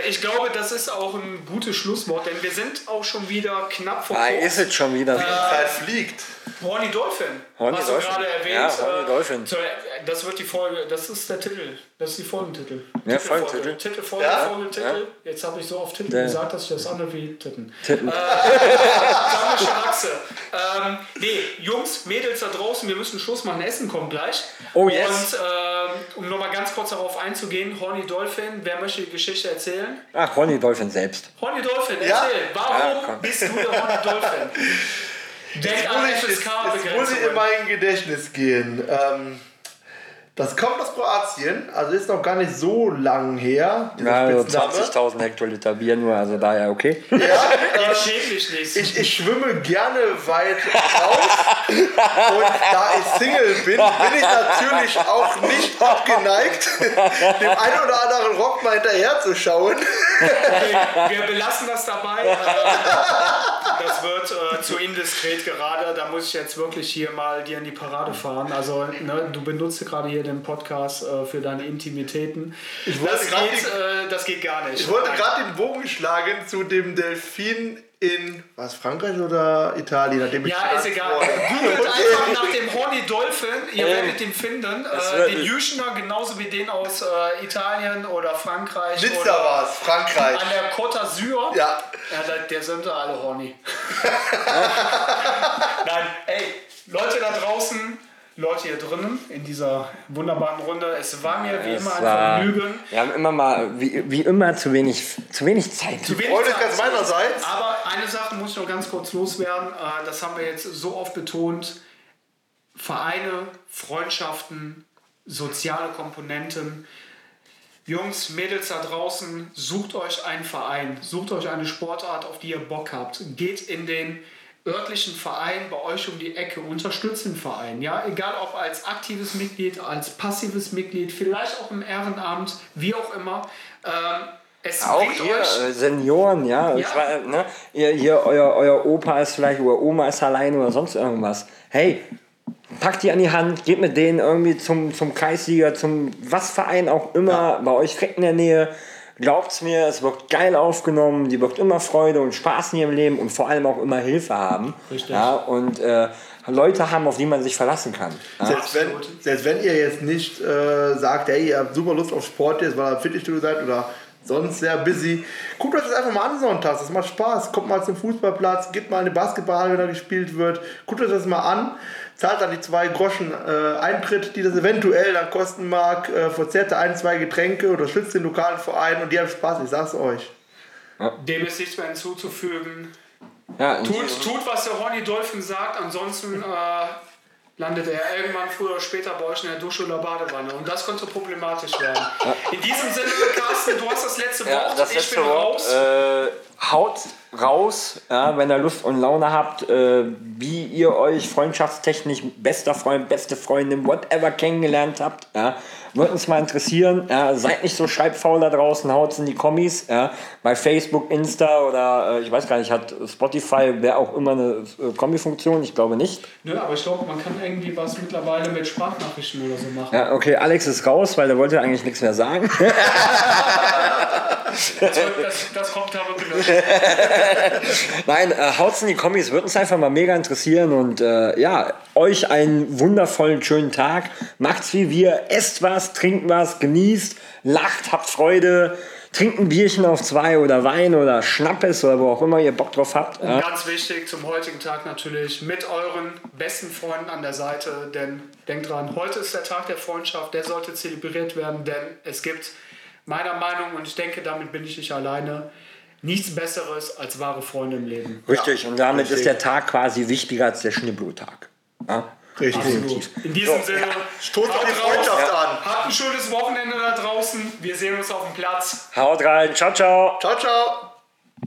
Ich glaube, das ist auch ein gutes Schlusswort, denn wir sind auch schon wieder knapp vor Ah, ist es schon wieder. Die Zeit fliegt. Horny Dolphin. Horny hast Dolphin. du gerade erwähnt. Ja, Horny äh, Dolphin. äh, Das wird die Folge, das ist der Titel. Das ist die Folgentitel. Ja. Folgentitel. Titel, Folge, Ja? Folgentitel. Jetzt habe ich so oft Titel gesagt, dass ich das andere wie Titten. Titten. Sammle Schnapse. Ähm, nee, Jungs, Mädels da draußen, wir müssen Schluss machen. Essen kommt gleich. Oh, yes. Und ähm, um nochmal ganz kurz darauf einzugehen, Horny Dolphin, wer möchte die Geschichte erzählen? Ach, Ronny Dolphin selbst. Horny Dolphin, erzähl. Ja? Warum Ja, komm. bist du der Horny Dolphin? Denk an muss ich, jetzt, jetzt muss ich in mein Gedächtnis gehen. Ähm, das kommt aus Kroatien, also ist noch gar nicht so lang her. Ja, also Spitzname. 20.000 Hektoliter Bier nur, also daher okay. Ja, Ja, äh, ich, ich schwimme gerne weit raus und da ich Single bin, bin ich natürlich auch nicht abgeneigt, dem einen oder anderen Rock mal hinterher zu schauen. Wir belassen das dabei. Das wird äh, zu indiskret gerade. Da muss ich jetzt wirklich hier mal dir in die Parade fahren. Also, ne, du benutzt gerade hier den Podcast äh, für deine Intimitäten. Das geht, die- äh, das geht gar nicht. Ich wollte gerade den Bogen schlagen zu dem Delfin in was Frankreich oder Italien, nachdem ich Ja, ist egal. Googelt einfach nach dem Horny Dolphin, ihr werdet ihn finden. Äh, den Jüschener genauso wie den aus äh, Italien oder Frankreich. Nizza war es, Frankreich. An der Côte d'Azur. Ja, Ja, da, der sind alle horny. Nein, ey, Leute da draußen, Leute hier drinnen in dieser wunderbaren Runde, es war mir wie Es immer ein Vergnügen. Wir haben immer mal, wie, wie immer, zu wenig, zu wenig Zeit. Zu wenig Freude Zeit. ganz meinerseits. Aber eine Sache muss ich noch ganz kurz loswerden. äh, Das haben wir jetzt so oft betont. Vereine, Freundschaften, soziale Komponenten. Jungs, Mädels da draußen, sucht euch einen Verein, sucht euch eine Sportart, auf die ihr Bock habt. Geht in den örtlichen Verein bei euch um die Ecke, unterstützt den Verein. Ja? Egal ob als aktives Mitglied, als passives Mitglied, vielleicht auch im Ehrenamt, wie auch immer. Ähm, es Auch euch äh, Senioren, ja. Ich war, ne, ihr, hier, euer, euer Opa ist vielleicht oder Oma ist alleine oder sonst irgendwas. Hey, packt die an die Hand, geht mit denen irgendwie zum, zum Kreisliga, zum was Verein auch immer, bei euch direkt in der Nähe. Glaubt's mir, es wird geil aufgenommen, die wird immer Freude und Spaß in ihrem Leben und vor allem auch immer Hilfe haben. Richtig. Ja, und äh, Leute haben, auf die man sich verlassen kann. Ja. Selbst wenn, selbst wenn ihr jetzt nicht äh, sagt, hey, ihr habt super Lust auf Sport jetzt, weil ihr im Fitnessstudio seid oder sonst sehr busy, guckt euch das einfach mal an sonntags. Das macht Spaß. Kommt mal zum Fußballplatz, geht mal in den Basketball, wenn da gespielt wird. Guckt euch das mal an. Zahlt dann die zwei Groschen äh, Eintritt, die das eventuell dann kosten mag. Äh, verzehrt ein, zwei Getränke oder schützt den lokalen Verein und die haben Spaß. Ich sag's euch. Dem ist nichts mehr hinzuzufügen. Ja, Tut, tut was der Horny Dolphin sagt, ansonsten äh, landet er irgendwann früher oder später bei euch in der Dusche oder Badewanne. Und das könnte problematisch werden. In diesem Sinne, Carsten, du hast das letzte Wort. Ja, das ich letzte bin Wort. raus. Äh, haut raus, ja, wenn ihr Lust und Laune habt, äh, wie ihr euch freundschaftstechnisch, bester Freund, beste Freundin, whatever kennengelernt habt. Ja. Würde uns mal interessieren. Ja. Seid nicht so schreibfaul da draußen, haut's in die Kommis. Ja. Bei Facebook, Insta oder äh, ich weiß gar nicht, hat Spotify, wer auch immer eine äh, Kommi-Funktion? Ich glaube nicht. Nö, aber ich glaube, man kann irgendwie was mittlerweile mit Sprachnachrichten oder so machen. Ja, okay, Alex ist raus, weil der wollte eigentlich nichts mehr sagen. Das, das, das kommt aber gelöscht. Nein, äh, haut's in die Kommis, würde uns einfach mal mega interessieren und äh, ja, euch einen wundervollen, schönen Tag. Macht's wie wir, esst was, trinkt was, genießt, lacht, habt Freude, trinkt ein Bierchen auf zwei oder Wein oder Schnappes oder wo auch immer ihr Bock drauf habt. Und Ja. ganz wichtig zum heutigen Tag natürlich mit euren besten Freunden an der Seite, denn denkt dran, heute ist der Tag der Freundschaft, der sollte zelebriert werden, denn es gibt meiner Meinung und ich denke, damit bin ich nicht alleine, nichts Besseres als wahre Freunde im Leben. Richtig, und damit richtig. ist der Tag quasi wichtiger als der Schneeblutag. Ja. Richtig. Absolut. In diesem Sinne, Stoßt auf haut die raus, Freundschaft an. habt ein schönes Wochenende da draußen. Wir sehen uns auf dem Platz. Haut rein, ciao, ciao. Ciao, ciao.